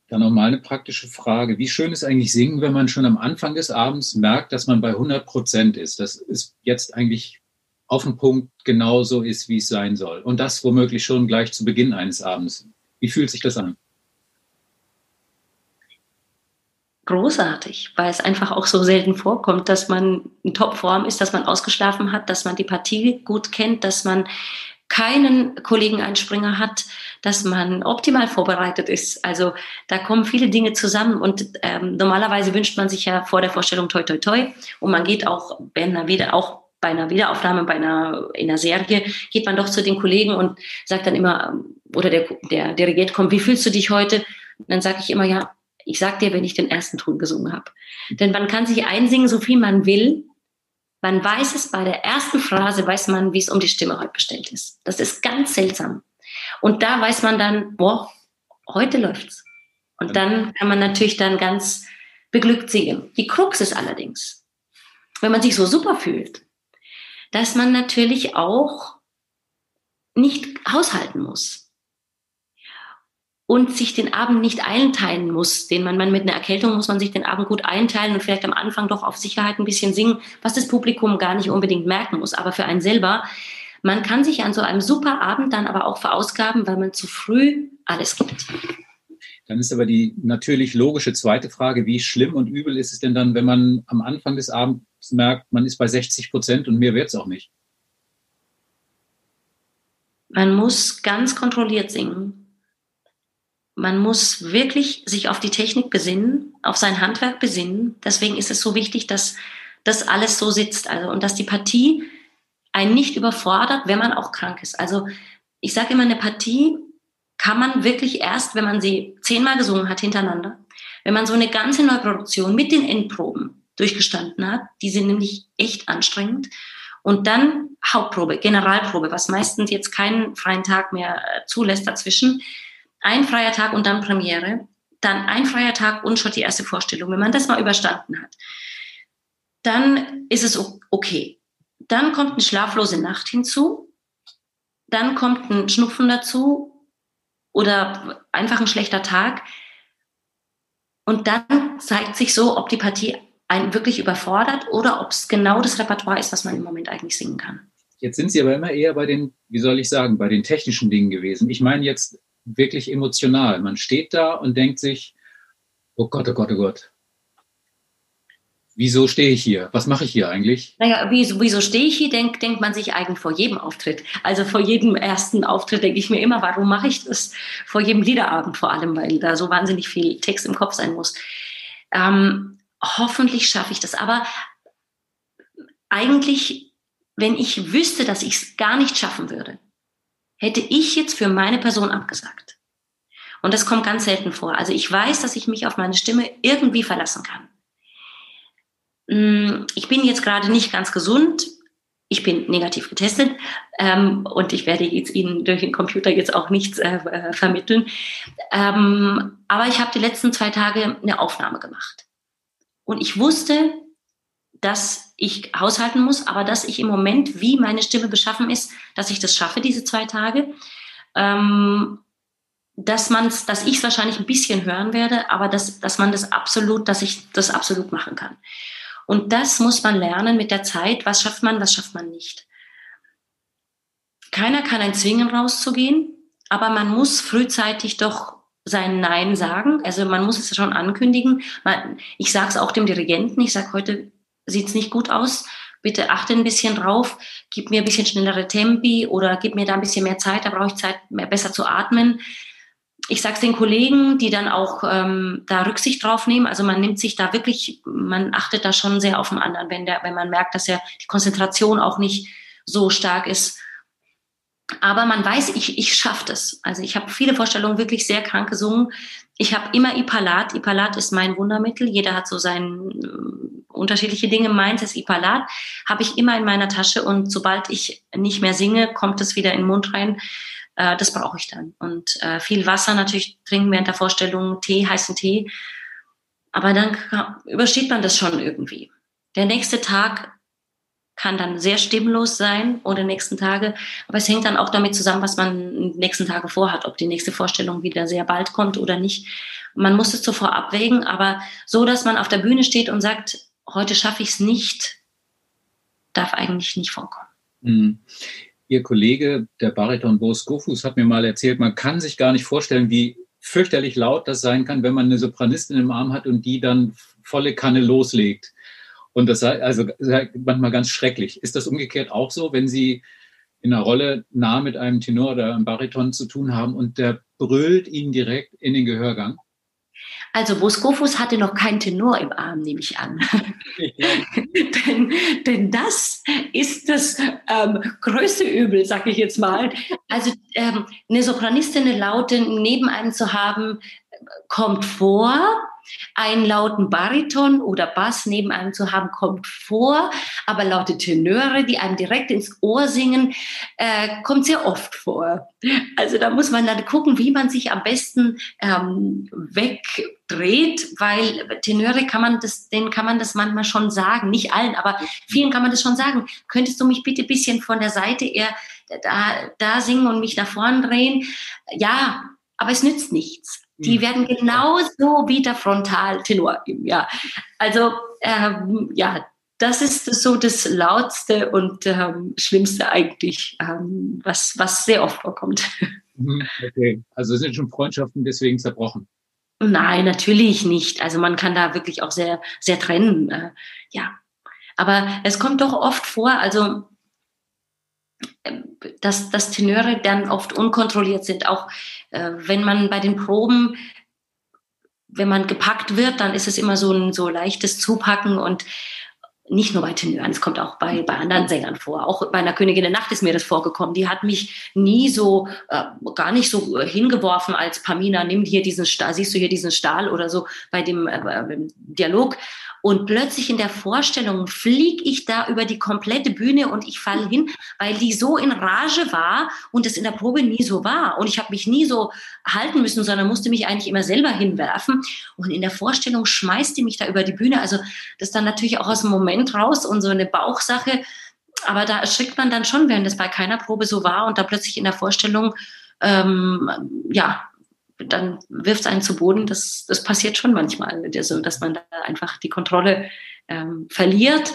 S2: Dann nochmal eine praktische Frage. Wie schön ist eigentlich Singen, wenn man schon am Anfang des Abends merkt, dass man bei 100 Prozent ist? Das ist jetzt eigentlich auf den Punkt genauso ist, wie es sein soll. Und das womöglich schon gleich zu Beginn eines Abends. Wie fühlt sich das an?
S3: Großartig, weil es einfach auch so selten vorkommt, dass man in Topform ist, dass man ausgeschlafen hat, dass man die Partie gut kennt, dass man keinen Kollegen-Einspringer hat, dass man optimal vorbereitet ist. Also da kommen viele Dinge zusammen und ähm, normalerweise wünscht man sich ja vor der Vorstellung toi toi toi und man geht auch bei einer, wieder, auch bei einer Wiederaufnahme, bei einer, in einer Serie, geht man doch zu den Kollegen und sagt dann immer, oder der, der Dirigent kommt, wie fühlst du dich heute? Und dann sage ich immer, ja, ich sag dir, wenn ich den ersten Ton gesungen habe. Denn man kann sich einsingen, so viel man will. Man weiß es bei der ersten Phrase, weiß man, wie es um die Stimme heute bestellt ist. Das ist ganz seltsam. Und da weiß man dann, boah, heute läuft's. Und dann kann man natürlich dann ganz beglückt singen. Die Krux ist allerdings, wenn man sich so super fühlt, dass man natürlich auch nicht haushalten muss und sich den Abend nicht einteilen muss. Den man, man mit einer Erkältung muss man sich den Abend gut einteilen und vielleicht am Anfang doch auf Sicherheit ein bisschen singen, was das Publikum gar nicht unbedingt merken muss. Aber für einen selber, man kann sich an so einem super Abend dann aber auch verausgaben, weil man zu früh alles gibt.
S2: Dann ist aber die natürlich logische zweite Frage, wie schlimm und übel ist es denn dann, wenn man am Anfang des Abends merkt, man ist bei 60 Prozent und mehr wird es auch nicht?
S3: Man muss ganz kontrolliert singen man muss wirklich sich auf die Technik besinnen, auf sein Handwerk besinnen. Deswegen ist es so wichtig, dass das alles so sitzt. Also, und dass die Partie einen nicht überfordert, wenn man auch krank ist. Also, ich sage immer, eine Partie kann man wirklich erst, wenn man sie zehnmal gesungen hat hintereinander, wenn man so eine ganze Neuproduktion mit den Endproben durchgestanden hat, die sind nämlich echt anstrengend. Und dann Hauptprobe, Generalprobe, was meistens jetzt keinen freien Tag mehr äh, zulässt dazwischen ein freier Tag und dann Premiere, dann ein freier Tag und schon die erste Vorstellung. Wenn man das mal überstanden hat, dann ist es okay. Dann kommt eine schlaflose Nacht hinzu, dann kommt ein Schnupfen dazu oder einfach ein schlechter Tag. Und dann zeigt sich so, ob die Partie einen wirklich überfordert oder ob es genau das Repertoire ist, was man im Moment eigentlich singen kann.
S2: Jetzt sind Sie aber immer eher bei den, wie soll ich sagen, bei den technischen Dingen gewesen. Ich meine jetzt wirklich emotional. Man steht da und denkt sich, oh Gott, oh Gott, oh Gott. Wieso stehe ich hier? Was mache ich hier eigentlich?
S3: Naja, wieso, wieso stehe ich hier, denkt, denkt man sich eigentlich vor jedem Auftritt. Also vor jedem ersten Auftritt denke ich mir immer, warum mache ich das? Vor jedem Liederabend vor allem, weil da so wahnsinnig viel Text im Kopf sein muss. Ähm, hoffentlich schaffe ich das. Aber eigentlich, wenn ich wüsste, dass ich es gar nicht schaffen würde, hätte ich jetzt für meine Person abgesagt. Und das kommt ganz selten vor. Also ich weiß, dass ich mich auf meine Stimme irgendwie verlassen kann. hm, ich bin jetzt gerade nicht ganz gesund. Ich bin negativ getestet ähm, und ich werde jetzt Ihnen durch den Computer jetzt auch nichts äh, äh vermitteln. Ähm, aber ich habe die letzten zwei Tage eine Aufnahme gemacht. Und ich wusste, dass ich haushalten muss, aber dass ich im Moment, wie meine Stimme beschaffen ist, dass ich das schaffe, diese zwei Tage. Ähm, dass man's, dass ich es wahrscheinlich ein bisschen hören werde, aber dass, dass man das absolut, dass ich das absolut machen kann. Und das muss man lernen mit der Zeit. Was schafft man, was schafft man nicht? Keiner kann ein zwingen, rauszugehen, aber man muss frühzeitig doch sein Nein sagen. Also man muss es schon ankündigen. Ich sage es auch dem Dirigenten. Ich sage, heute sieht es nicht gut aus. Bitte achte ein bisschen drauf. Gib mir ein bisschen schnellere Tempi oder gib mir da ein bisschen mehr Zeit. Da brauche ich Zeit, mehr besser zu atmen ich sage es den Kollegen, die dann auch ähm, da Rücksicht drauf nehmen. Also man nimmt sich da wirklich, man achtet da schon sehr auf den anderen, wenn, der, wenn man merkt, dass ja die Konzentration auch nicht so stark ist. Aber man weiß, ich, ich schaffe das. Also ich habe viele Vorstellungen wirklich sehr krank gesungen. Ich habe immer Ipalat. Ipalat ist mein Wundermittel. Jeder hat so sein äh, unterschiedliche Dinge. Meins ist Ipalat. Habe ich immer in meiner Tasche und sobald ich nicht mehr singe, kommt es wieder in den Mund rein. Äh, das brauche ich dann. Und äh, viel Wasser natürlich trinken während der Vorstellung, Tee, heißen Tee. Aber dann übersteht man das schon irgendwie. Der nächste Tag kann dann sehr stimmlos sein oder nächsten Tage. Aber es hängt dann auch damit zusammen, was man nächsten Tage vorhat, ob die nächste Vorstellung wieder sehr bald kommt oder nicht. Man muss es zuvor abwägen, aber so, dass man auf der Bühne steht und sagt, heute schaffe ich es nicht, darf eigentlich nicht vorkommen.
S2: Mhm. Ihr Kollege, der Bariton Bo Skofus, hat mir mal erzählt, man kann sich gar nicht vorstellen, wie fürchterlich laut das sein kann, wenn man eine Sopranistin im Arm hat und die dann volle Kanne loslegt. Und das sei also manchmal ganz schrecklich. Ist das umgekehrt auch so, wenn Sie in einer Rolle nah mit einem Tenor oder einem Bariton zu tun haben und der brüllt Ihnen direkt in den Gehörgang?
S3: Also Boskofus hatte noch keinen Tenor im Arm, nehme ich an. Ja. denn, denn das ist das ähm, größte Übel, sage ich jetzt mal. Also ähm, eine Sopranistin, eine Laute neben einem zu haben, kommt vor, einen lauten Bariton oder Bass neben einem zu haben, kommt vor, aber laute Tenöre, die einem direkt ins Ohr singen, äh, kommt sehr oft vor. Also da muss man dann gucken, wie man sich am besten ähm, wegdreht, weil Tenöre kann man das, denen kann man das manchmal schon sagen, nicht allen, aber vielen kann man das schon sagen. Könntest du mich bitte ein bisschen von der Seite eher da, da singen und mich nach vorn drehen? Ja, aber es nützt nichts. Die hm. werden genauso wie der Frontaltenor. Ja, also ähm, ja, das ist so das lautste und ähm, schlimmste eigentlich, ähm, was was sehr oft vorkommt.
S2: Mhm, okay, also sind schon Freundschaften deswegen zerbrochen.
S3: Nein, natürlich nicht. Also man kann da wirklich auch sehr sehr trennen. Äh, ja, aber es kommt doch oft vor. Also dass, dass Tenöre dann oft unkontrolliert sind. Auch äh, wenn man bei den Proben, wenn man gepackt wird, dann ist es immer so ein so leichtes Zupacken und nicht nur bei Tenören, es kommt auch bei, bei anderen Sängern vor. Auch bei einer Königin der Nacht ist mir das vorgekommen. Die hat mich nie so, äh, gar nicht so hingeworfen als Pamina, nimm hier diesen Stahl, siehst du hier diesen Stahl oder so bei dem äh, Dialog. Und plötzlich in der Vorstellung fliege ich da über die komplette Bühne und ich falle hin, weil die so in Rage war und es in der Probe nie so war. Und ich habe mich nie so halten müssen, sondern musste mich eigentlich immer selber hinwerfen. Und in der Vorstellung schmeißt die mich da über die Bühne. Also das dann natürlich auch aus dem Moment raus und so eine Bauchsache. Aber da erschrickt man dann schon, wenn das bei keiner Probe so war und da plötzlich in der Vorstellung ähm, ja, dann wirft es einen zu Boden. Das, das passiert schon manchmal, also, dass man da einfach die Kontrolle ähm, verliert.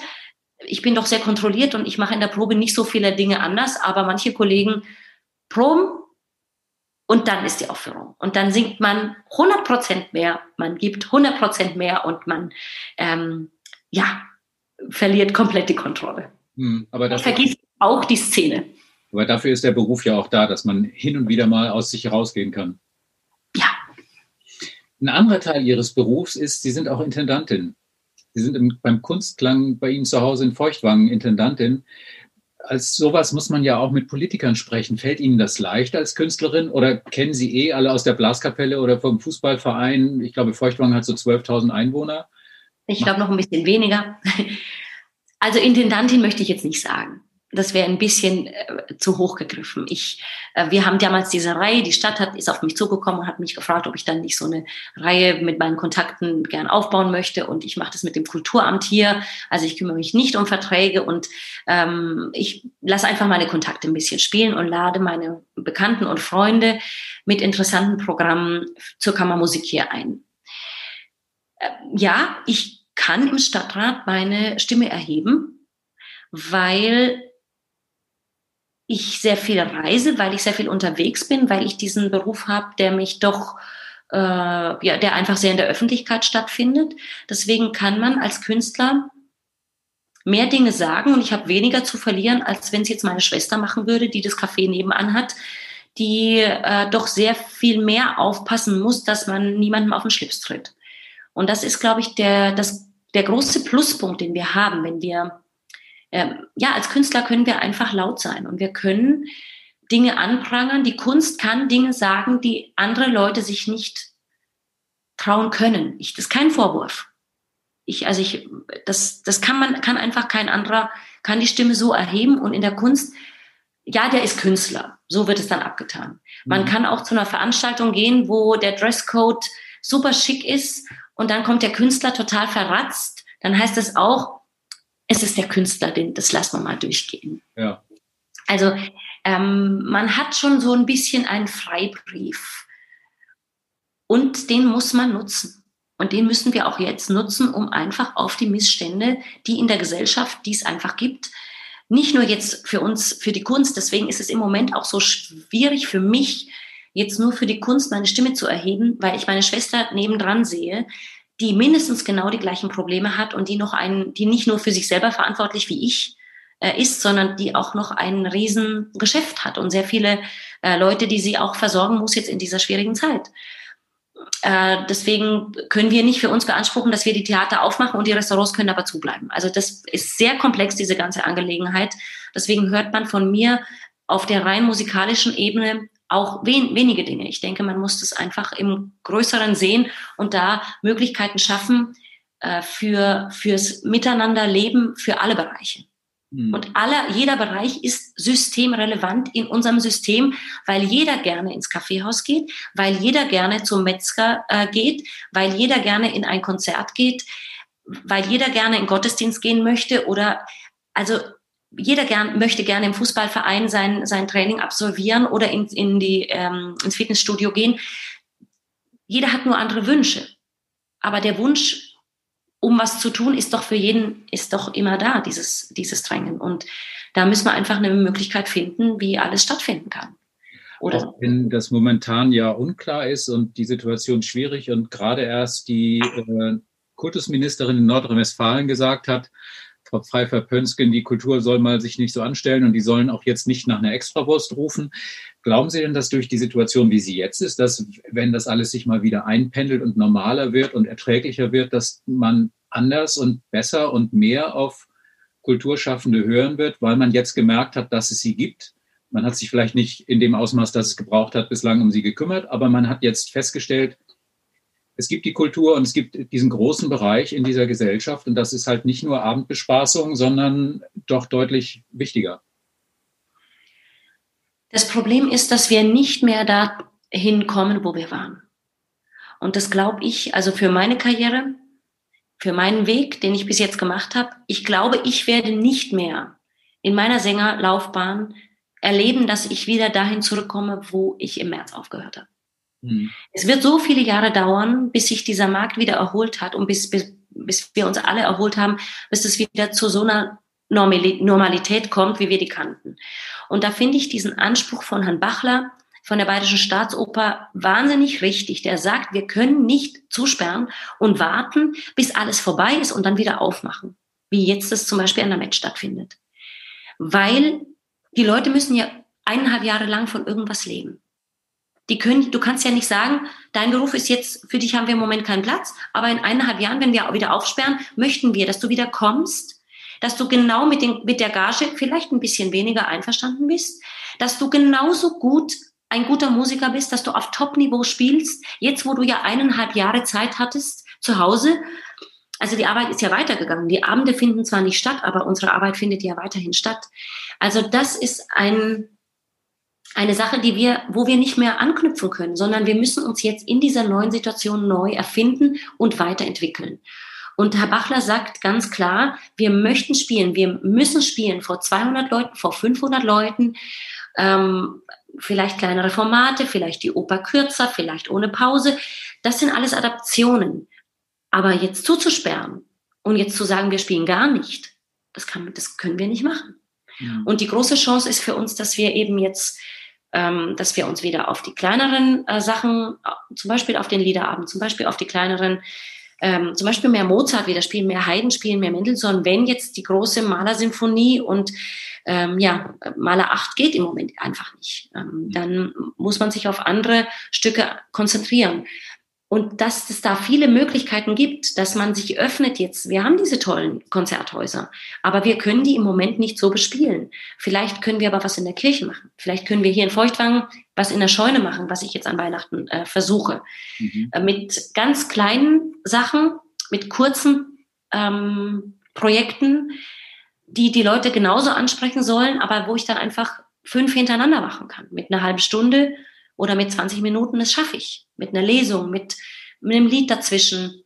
S3: Ich bin doch sehr kontrolliert und ich mache in der Probe nicht so viele Dinge anders, aber manche Kollegen proben und dann ist die Aufführung. Und dann singt man 100 Prozent mehr, man gibt 100 Prozent mehr und man, ähm, ja, verliert komplett die Kontrolle. Hm, aber das vergisst auch die Szene.
S2: Aber dafür ist der Beruf ja auch da, dass man hin und wieder mal aus sich herausgehen kann. Ein anderer Teil Ihres Berufs ist, Sie sind auch Intendantin. Sie sind im, beim Kunstklang bei Ihnen zu Hause in Feuchtwangen Intendantin. Als sowas muss man ja auch mit Politikern sprechen. Fällt Ihnen das leicht als Künstlerin oder kennen Sie eh alle aus der Blaskapelle oder vom Fußballverein? Ich glaube, Feuchtwangen hat so 12.000 Einwohner.
S3: Ich glaube noch ein bisschen weniger. Also Intendantin möchte ich jetzt nicht sagen das wäre ein bisschen äh, zu hoch gegriffen. Ich, äh, wir haben damals diese Reihe, die Stadt hat, ist auf mich zugekommen und hat mich gefragt, ob ich dann nicht so eine Reihe mit meinen Kontakten gern aufbauen möchte. Und ich mache das mit dem Kulturamt hier. Also ich kümmere mich nicht um Verträge und ähm, ich lasse einfach meine Kontakte ein bisschen spielen und lade meine Bekannten und Freunde mit interessanten Programmen zur Kammermusik hier ein. Äh, ja, ich kann im Stadtrat meine Stimme erheben, weil ich sehr viel reise, weil ich sehr viel unterwegs bin, weil ich diesen Beruf habe, der mich doch, äh, ja, der einfach sehr in der Öffentlichkeit stattfindet. Deswegen kann man als Künstler mehr Dinge sagen und ich habe weniger zu verlieren, als wenn es jetzt meine Schwester machen würde, die das Café nebenan hat, die äh, doch sehr viel mehr aufpassen muss, dass man niemandem auf den Schlips tritt. Und das ist, glaube ich, der, das, der große Pluspunkt, den wir haben, wenn wir ähm, ja, als Künstler können wir einfach laut sein und wir können Dinge anprangern. Die Kunst kann Dinge sagen, die andere Leute sich nicht trauen können. Ich, das ist kein Vorwurf. Ich, also ich, das, das kann man, kann einfach kein anderer, kann die Stimme so erheben und in der Kunst, ja, der ist Künstler. So wird es dann abgetan. Man mhm. kann auch zu einer Veranstaltung gehen, wo der Dresscode super schick ist und dann kommt der Künstler total verratzt. Dann heißt es auch, es ist der Künstler, den, das lassen wir mal durchgehen.
S2: Ja.
S3: Also ähm, man hat schon so ein bisschen einen Freibrief und den muss man nutzen. Und den müssen wir auch jetzt nutzen, um einfach auf die Missstände, die in der Gesellschaft, die es einfach gibt, nicht nur jetzt für uns, für die Kunst, deswegen ist es im Moment auch so schwierig für mich, jetzt nur für die Kunst meine Stimme zu erheben, weil ich meine Schwester nebendran sehe, die mindestens genau die gleichen Probleme hat und die noch einen, die nicht nur für sich selber verantwortlich wie ich äh, ist, sondern die auch noch ein Riesengeschäft hat und sehr viele äh, Leute, die sie auch versorgen muss jetzt in dieser schwierigen Zeit. Äh, deswegen können wir nicht für uns beanspruchen, dass wir die Theater aufmachen und die Restaurants können aber zubleiben. Also das ist sehr komplex, diese ganze Angelegenheit. Deswegen hört man von mir auf der rein musikalischen Ebene auch wen, wenige Dinge. Ich denke, man muss das einfach im Größeren sehen und da Möglichkeiten schaffen äh, für, fürs Miteinanderleben für alle Bereiche. Mhm. Und aller, jeder Bereich ist systemrelevant in unserem System, weil jeder gerne ins Kaffeehaus geht, weil jeder gerne zum Metzger äh, geht, weil jeder gerne in ein Konzert geht, weil jeder gerne in Gottesdienst gehen möchte oder also jeder gern, möchte gerne im Fußballverein sein, sein Training absolvieren oder in, in die, ähm, ins Fitnessstudio gehen. Jeder hat nur andere Wünsche. Aber der Wunsch, um was zu tun, ist doch für jeden, ist doch immer da, dieses, dieses Drängen. Und da müssen wir einfach eine Möglichkeit finden, wie alles stattfinden kann.
S2: Oder? Auch wenn das momentan ja unklar ist und die Situation schwierig und gerade erst die äh, Kultusministerin in Nordrhein-Westfalen gesagt hat, Frau Pfeiffer-Pönsken, die Kultur soll mal sich nicht so anstellen und die sollen auch jetzt nicht nach einer Extrawurst rufen. Glauben Sie denn, dass durch die Situation, wie sie jetzt ist, dass wenn das alles sich mal wieder einpendelt und normaler wird und erträglicher wird, dass man anders und besser und mehr auf Kulturschaffende hören wird, weil man jetzt gemerkt hat, dass es sie gibt? Man hat sich vielleicht nicht in dem Ausmaß, das es gebraucht hat, bislang um sie gekümmert, aber man hat jetzt festgestellt, es gibt die Kultur und es gibt diesen großen Bereich in dieser Gesellschaft und das ist halt nicht nur Abendbespaßung, sondern doch deutlich wichtiger.
S3: Das Problem ist, dass wir nicht mehr dahin kommen, wo wir waren. Und das glaube ich, also für meine Karriere, für meinen Weg, den ich bis jetzt gemacht habe, ich glaube, ich werde nicht mehr in meiner Sängerlaufbahn erleben, dass ich wieder dahin zurückkomme, wo ich im März aufgehört habe. Mhm. Es wird so viele Jahre dauern, bis sich dieser Markt wieder erholt hat und bis, bis, bis wir uns alle erholt haben, bis es wieder zu so einer Normalität kommt, wie wir die kannten. Und da finde ich diesen Anspruch von Herrn Bachler, von der Bayerischen Staatsoper wahnsinnig richtig. Der sagt, wir können nicht zusperren und warten, bis alles vorbei ist und dann wieder aufmachen, wie jetzt das zum Beispiel an der Met stattfindet. Weil die Leute müssen ja eineinhalb Jahre lang von irgendwas leben. Die können, du kannst ja nicht sagen, dein Beruf ist jetzt, für dich haben wir im Moment keinen Platz, aber in eineinhalb Jahren, wenn wir wieder aufsperren, möchten wir, dass du wieder kommst, dass du genau mit, den, mit der Gage vielleicht ein bisschen weniger einverstanden bist, dass du genauso gut ein guter Musiker bist, dass du auf Top-Niveau spielst, jetzt wo du ja eineinhalb Jahre Zeit hattest zu Hause, Also die Arbeit ist ja weitergegangen. Die Abende finden zwar nicht statt, aber unsere Arbeit findet ja weiterhin statt. Also das ist ein, eine Sache, die wir, wo wir nicht mehr anknüpfen können, sondern wir müssen uns jetzt in dieser neuen Situation neu erfinden und weiterentwickeln. Und Herr Bachler sagt ganz klar, wir möchten spielen, wir müssen spielen vor 200 Leuten, vor 500 Leuten, ähm, vielleicht kleinere Formate, vielleicht die Oper kürzer, vielleicht ohne Pause. Das sind alles Adaptionen. Aber jetzt zuzusperren und jetzt zu sagen, wir spielen gar nicht, das, kann, das können wir nicht machen. Ja. Und die große Chance ist für uns, dass wir eben jetzt, ähm, dass wir uns wieder auf die kleineren äh, Sachen, zum Beispiel auf den Liederabend, zum Beispiel auf die kleineren, ähm, zum Beispiel mehr Mozart wieder spielen, mehr Haydn spielen, mehr Mendelssohn. Wenn jetzt die große Malersymphonie und ähm, ja, Maler 8 geht im Moment einfach nicht, ähm, dann muss man sich auf andere Stücke konzentrieren. Und dass es da viele Möglichkeiten gibt, dass man sich öffnet jetzt. Wir haben diese tollen Konzerthäuser, aber wir können die im Moment nicht so bespielen. Vielleicht können wir aber was in der Kirche machen. Vielleicht können wir hier in Feuchtwangen was in der Scheune machen, was ich jetzt an Weihnachten äh, versuche. Mhm. Äh, mit ganz kleinen Sachen, mit kurzen ähm, Projekten, die die Leute genauso ansprechen sollen, aber wo ich dann einfach fünf hintereinander machen kann. Mit einer halben Stunde oder mit 20 Minuten, das schaffe ich. Mit einer Lesung, mit, mit einem Lied dazwischen.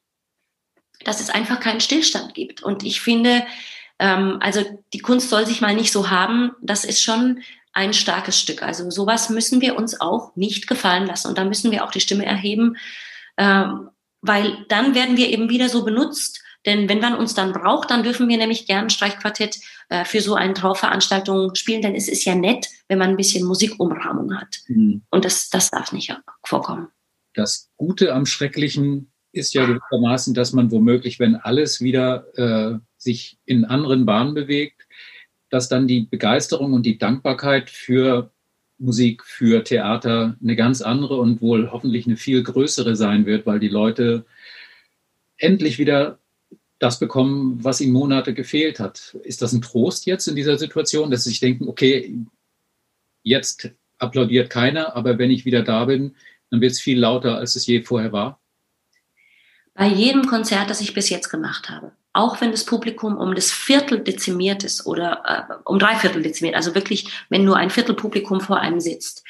S3: Dass es einfach keinen Stillstand gibt. Und ich finde, ähm, also die Kunst soll sich mal nicht so haben, das ist schon ein starkes Stück. Also sowas müssen wir uns auch nicht gefallen lassen. Und da müssen wir auch die Stimme erheben, ähm, weil dann werden wir eben wieder so benutzt. Denn wenn man uns dann braucht, dann dürfen wir nämlich gern Streichquartett äh, für so eine Trauveranstaltung spielen, denn es ist ja nett, wenn man ein bisschen Musikumrahmung hat. Mhm. Und das, das darf nicht vorkommen.
S2: Das Gute am Schrecklichen ist ja gewissermaßen, dass man womöglich, wenn alles wieder äh, sich in anderen Bahnen bewegt, dass dann die Begeisterung und die Dankbarkeit für Musik, für Theater eine ganz andere und wohl hoffentlich eine viel größere sein wird, weil die Leute endlich wieder das bekommen, was ihnen Monate gefehlt hat. Ist das ein Trost jetzt in dieser Situation, dass sie sich denken, okay, jetzt applaudiert keiner, aber wenn ich wieder da bin, dann wird es viel lauter, als es je vorher war?
S3: Bei jedem Konzert, das ich bis jetzt gemacht habe, auch wenn das Publikum um das Viertel dezimiert ist oder äh, um drei Viertel dezimiert, also wirklich, wenn nur ein Viertel Publikum vor einem sitzt.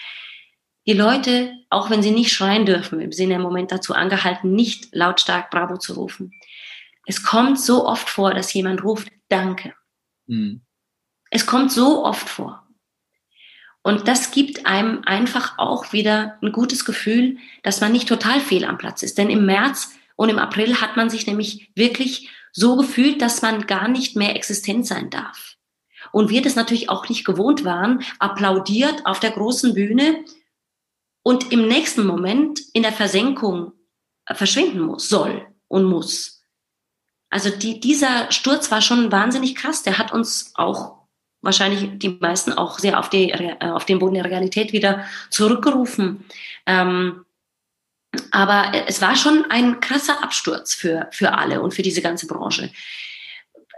S3: Die Leute, auch wenn sie nicht schreien dürfen, Sinne im Moment dazu angehalten, nicht lautstark Bravo zu rufen. Es kommt so oft vor, dass jemand ruft, danke. Mhm. Es kommt so oft vor. Und das gibt einem einfach auch wieder ein gutes Gefühl, dass man nicht total fehl am Platz ist. Denn im März und im April hat man sich nämlich wirklich so gefühlt, dass man gar nicht mehr existent sein darf. Und wir das natürlich auch nicht gewohnt waren, applaudiert auf der großen Bühne und im nächsten Moment in der Versenkung verschwinden muss, soll und muss. Also die, dieser Sturz war schon wahnsinnig krass. Der hat uns auch wahrscheinlich die meisten auch sehr auf, die, äh, auf den Boden der Realität wieder zurückgerufen. Ähm, aber es war schon ein krasser Absturz für, für alle und für diese ganze Branche.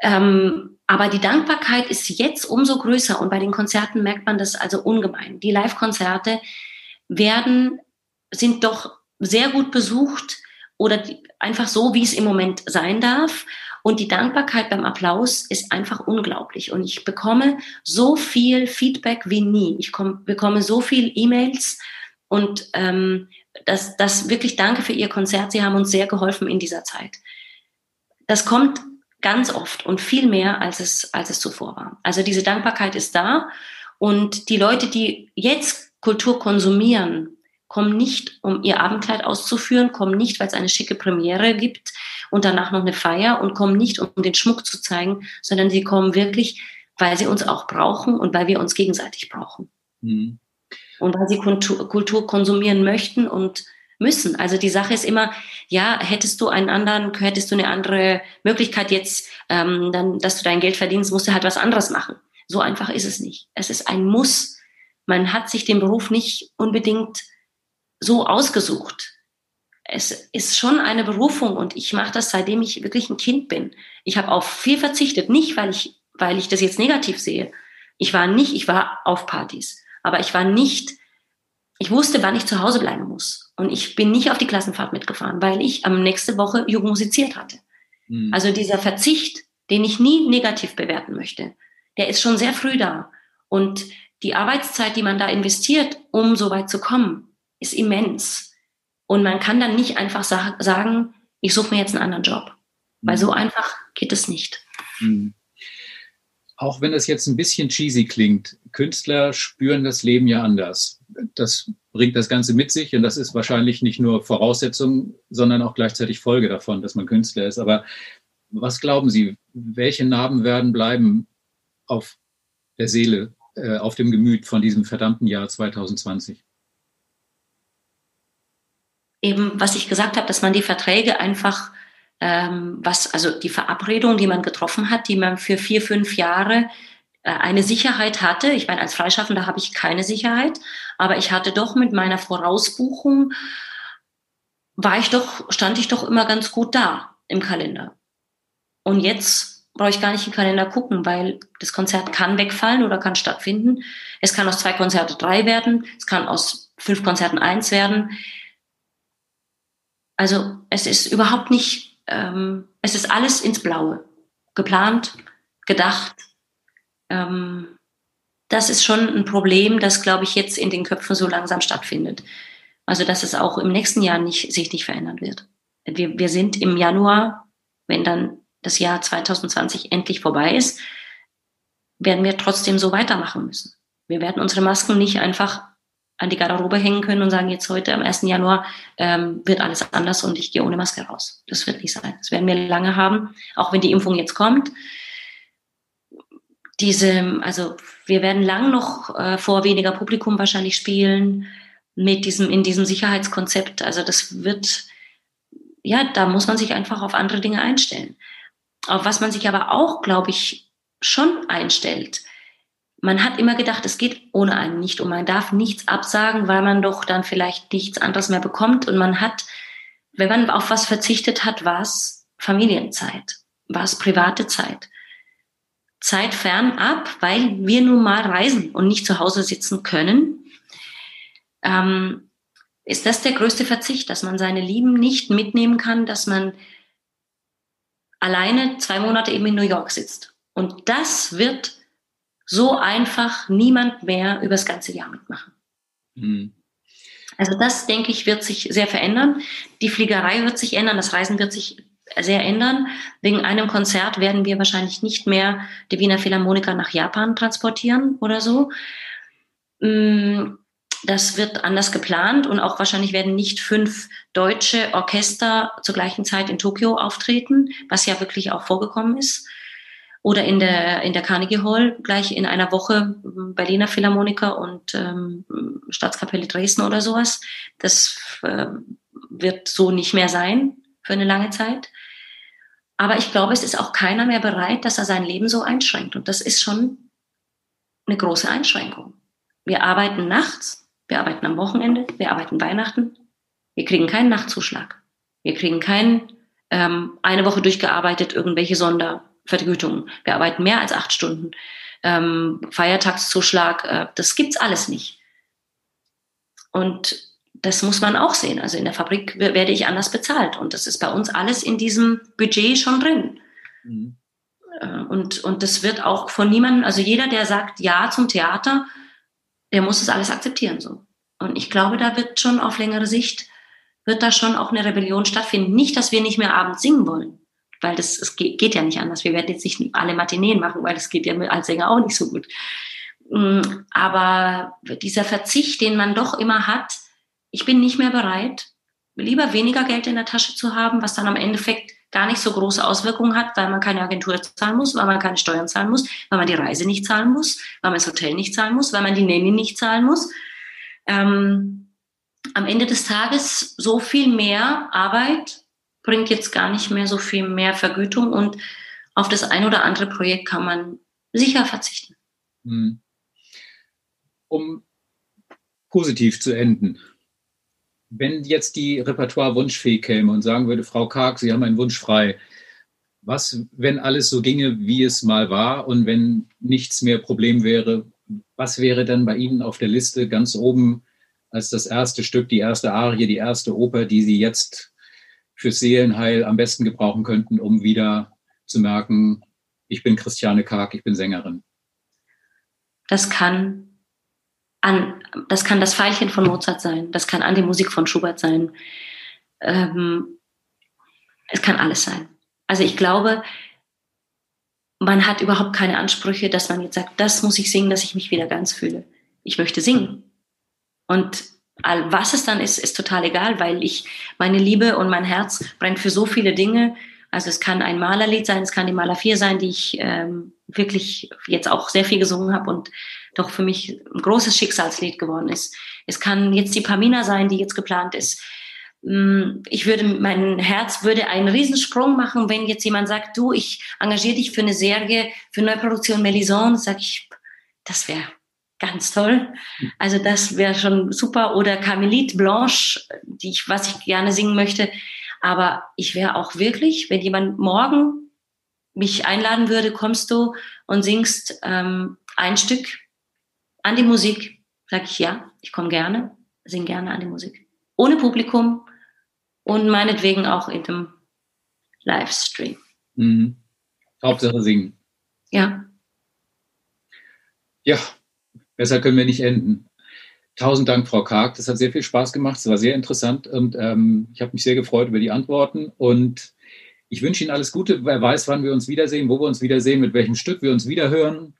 S3: Ähm, aber die Dankbarkeit ist jetzt umso größer und bei den Konzerten merkt man das also ungemein. Die Live-Konzerte werden, sind doch sehr gut besucht oder die, einfach so, wie es im Moment sein darf. Und die Dankbarkeit beim Applaus ist einfach unglaublich. Und ich bekomme so viel Feedback wie nie. Ich komm, bekomme so viel E-Mails und ähm, das, das wirklich danke für Ihr Konzert. Sie haben uns sehr geholfen in dieser Zeit. Das kommt ganz oft und viel mehr, als es, als es zuvor war. Also diese Dankbarkeit ist da und die Leute, die jetzt Kultur konsumieren, kommen nicht, um ihr Abendkleid auszuführen, kommen nicht, weil es eine schicke Premiere gibt und danach noch eine Feier und kommen nicht, um den Schmuck zu zeigen, sondern sie kommen wirklich, weil sie uns auch brauchen und weil wir uns gegenseitig brauchen. Mhm und weil sie Kultur, Kultur konsumieren möchten und müssen. Also die Sache ist immer, ja, hättest du einen anderen, hättest du eine andere Möglichkeit jetzt, ähm, dann, dass du dein Geld verdienst, musst du halt was anderes machen. So einfach ist es nicht. Es ist ein Muss. Man hat sich den Beruf nicht unbedingt so ausgesucht. Es ist schon eine Berufung und ich mache das, seitdem ich wirklich ein Kind bin. Ich habe auf viel verzichtet, nicht weil ich, weil ich das jetzt negativ sehe. Ich war nicht, ich war auf Partys. Aber ich war nicht, ich wusste, wann ich zu Hause bleiben muss. Und ich bin nicht auf die Klassenfahrt mitgefahren, weil ich am nächste Woche Jugend musiziert hatte. Mhm. Also dieser Verzicht, den ich nie negativ bewerten möchte, der ist schon sehr früh da. Und die Arbeitszeit, die man da investiert, um so weit zu kommen, ist immens. Und man kann dann nicht einfach sa sagen, ich suche mir jetzt einen anderen Job. Weil mhm. so einfach geht es nicht. Mhm.
S2: Auch wenn das jetzt ein bisschen cheesy klingt, Künstler spüren das Leben ja anders. Das bringt das Ganze mit sich und das ist wahrscheinlich nicht nur Voraussetzung, sondern auch gleichzeitig Folge davon, dass man Künstler ist. Aber was glauben Sie, welche Narben werden bleiben auf der Seele, äh, auf dem Gemüt von diesem verdammten Jahr 2020?
S3: Eben, was ich gesagt habe, dass man die Verträge einfach ähm, was, also die Verabredung, die man getroffen hat, die man für vier, fünf Jahre äh, eine Sicherheit hatte. Ich meine, als Freischaffender habe ich keine Sicherheit, aber ich hatte doch mit meiner Vorausbuchung, war ich doch, stand ich doch immer ganz gut da im Kalender. Und jetzt brauche ich gar nicht im Kalender gucken, weil das Konzert kann wegfallen oder kann stattfinden. Es kann aus zwei Konzerte drei werden, es kann aus fünf Konzerten eins werden. Also es ist überhaupt nicht ähm, es ist alles ins Blaue. Geplant, gedacht. Ähm, das ist schon ein Problem, das, glaube ich, jetzt in den Köpfen so langsam stattfindet. Also, dass es auch im nächsten Jahr nicht, sich nicht verändern wird. Wir, wir sind im Januar, wenn dann das Jahr 2020 endlich vorbei ist, werden wir trotzdem so weitermachen müssen. Wir werden unsere Masken nicht einfach an die Garderobe hängen können und sagen, jetzt heute am 1. Januar ähm, wird alles anders und ich gehe ohne Maske raus. Das wird nicht sein. Das werden wir lange haben, auch wenn die Impfung jetzt kommt. Diese, also wir werden lang noch äh, vor weniger Publikum wahrscheinlich spielen mit diesem, in diesem Sicherheitskonzept. Also das wird, ja, da muss man sich einfach auf andere Dinge einstellen. Auf was man sich aber auch, glaube ich, schon einstellt, man hat immer gedacht, es geht ohne einen nicht und man darf nichts absagen, weil man doch dann vielleicht nichts anderes mehr bekommt. Und man hat, wenn man auf was verzichtet hat, war es Familienzeit, war es private Zeit. Zeit fernab, weil wir nun mal reisen und nicht zu Hause sitzen können. Ähm, ist das der größte Verzicht, dass man seine Lieben nicht mitnehmen kann, dass man alleine zwei Monate eben in New York sitzt. Und das wird so einfach niemand mehr übers ganze Jahr mitmachen. Mhm. Also das, denke ich, wird sich sehr verändern. Die Fliegerei wird sich ändern, das Reisen wird sich sehr ändern. Wegen einem Konzert werden wir wahrscheinlich nicht mehr die Wiener Philharmoniker nach Japan transportieren oder so. Mm, das wird anders geplant und auch wahrscheinlich werden nicht fünf deutsche Orchester zur gleichen Zeit in Tokio auftreten, was ja wirklich auch vorgekommen ist oder in der, in der Carnegie Hall gleich in einer Woche Berliner Philharmoniker und ähm, Staatskapelle Dresden oder sowas. Das äh, wird so nicht mehr sein für eine lange Zeit. Aber ich glaube, es ist auch keiner mehr bereit, dass er sein Leben so einschränkt. Und das ist schon eine große Einschränkung. Wir arbeiten nachts, wir arbeiten am Wochenende, wir arbeiten Weihnachten. Wir kriegen keinen Nachtzuschlag. Wir kriegen keinen ähm, eine Woche durchgearbeitet, irgendwelche Sonder, Vergütung. Wir arbeiten mehr als acht Stunden. Ähm, Feiertagszuschlag, äh, das gibt's alles nicht. Und das muss man auch sehen. Also in der Fabrik werde ich anders bezahlt. Und das ist bei uns alles in diesem Budget schon drin. Mhm. Äh, und, und das wird auch von niemandem, also jeder, der sagt Ja zum Theater, der muss das alles akzeptieren so. Und ich glaube, da wird schon auf längere Sicht, wird da schon auch eine Rebellion stattfinden. Nicht, dass wir nicht mehr abends singen wollen weil das es geht, ja nicht anders. Wir werden jetzt nicht alle Matineen machen, weil das geht ja als Sänger auch nicht so gut. Mm, aber dieser Verzicht, den man doch immer hat, ich bin nicht mehr bereit, lieber weniger Geld in der Tasche zu haben, was dann am Endeffekt gar nicht so große Auswirkungen hat, weil man keine Agentur zahlen muss, weil man keine Steuern zahlen muss, weil man die Reise nicht zahlen muss, weil man das Hotel nicht zahlen muss, weil man die Nanny nicht zahlen muss. Ähm, am Ende des Tages so viel mehr Arbeit bringt jetzt gar nicht mehr so viel mehr Vergütung und auf das ein oder andere Projekt kann man sicher verzichten. Hm.
S2: Um positiv zu enden, wenn jetzt die Repertoire-Wunschfee käme und sagen würde, Frau Karg, Sie haben einen Wunsch frei, was, wenn alles so ginge, wie es mal war und wenn nichts mehr Problem wäre, was wäre dann bei Ihnen auf der Liste ganz oben als das erste Stück, die erste Arie, die erste Oper, die Sie jetzt fürs Seelenheil am besten gebrauchen könnten, um wieder zu merken, ich bin Christiane Karg, ich bin Sängerin?
S3: Das kann an, das kann das Pfeilchen von Mozart sein, das kann an die Musik von Schubert sein. Ähm, es kann alles sein. Also ich glaube, man hat überhaupt keine Ansprüche, dass man jetzt sagt, das muss ich singen, dass ich mich wieder ganz fühle. Ich möchte singen. Und was es dann ist, ist total egal, weil ich meine Liebe und mein Herz brennt für so viele Dinge. Also es kann ein Malerlied sein, es kann die Maler 4 sein, die ich ähm, wirklich jetzt auch sehr viel gesungen habe und doch für mich ein großes Schicksalslied geworden ist. Es kann jetzt die Pamina sein, die jetzt geplant ist. Mm, ich würde, mein Herz würde einen Riesensprung machen, wenn jetzt jemand sagt, du, ich engagiere dich für eine Serie, für eine Neuproduktion Melisande, sag ich, das wäre ganz toll. Also das wäre schon super. Oder Carmelite Blanche, die ich, was ich gerne singen möchte. Aber ich wäre auch wirklich, wenn jemand morgen mich einladen würde, kommst du und singst ähm, ein Stück an die Musik, sag ich ja, ich komme gerne, sing gerne an die Musik. Ohne Publikum, und meinetwegen auch in dem Livestream.
S2: Mhm. Hauptsache singen.
S3: Ja.
S2: Ja, besser können wir nicht enden. Tausend Dank, Frau Karg. Das hat sehr viel Spaß gemacht. Es war sehr interessant und ähm, ich habe mich sehr gefreut über die Antworten. Und ich wünsche Ihnen alles Gute. Wer weiß, wann wir uns wiedersehen, wo wir uns wiedersehen, mit welchem Stück wir uns wiederhören.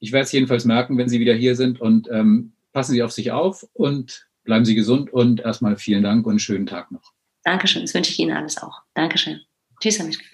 S2: Ich werde es jedenfalls merken, wenn Sie wieder hier sind. Und ähm, passen Sie auf sich auf und bleiben Sie gesund. Und erstmal vielen Dank und schönen Tag noch.
S3: Dankeschön, das wünsche ich Ihnen alles auch. Dankeschön. Tschüss, Herr Mischke.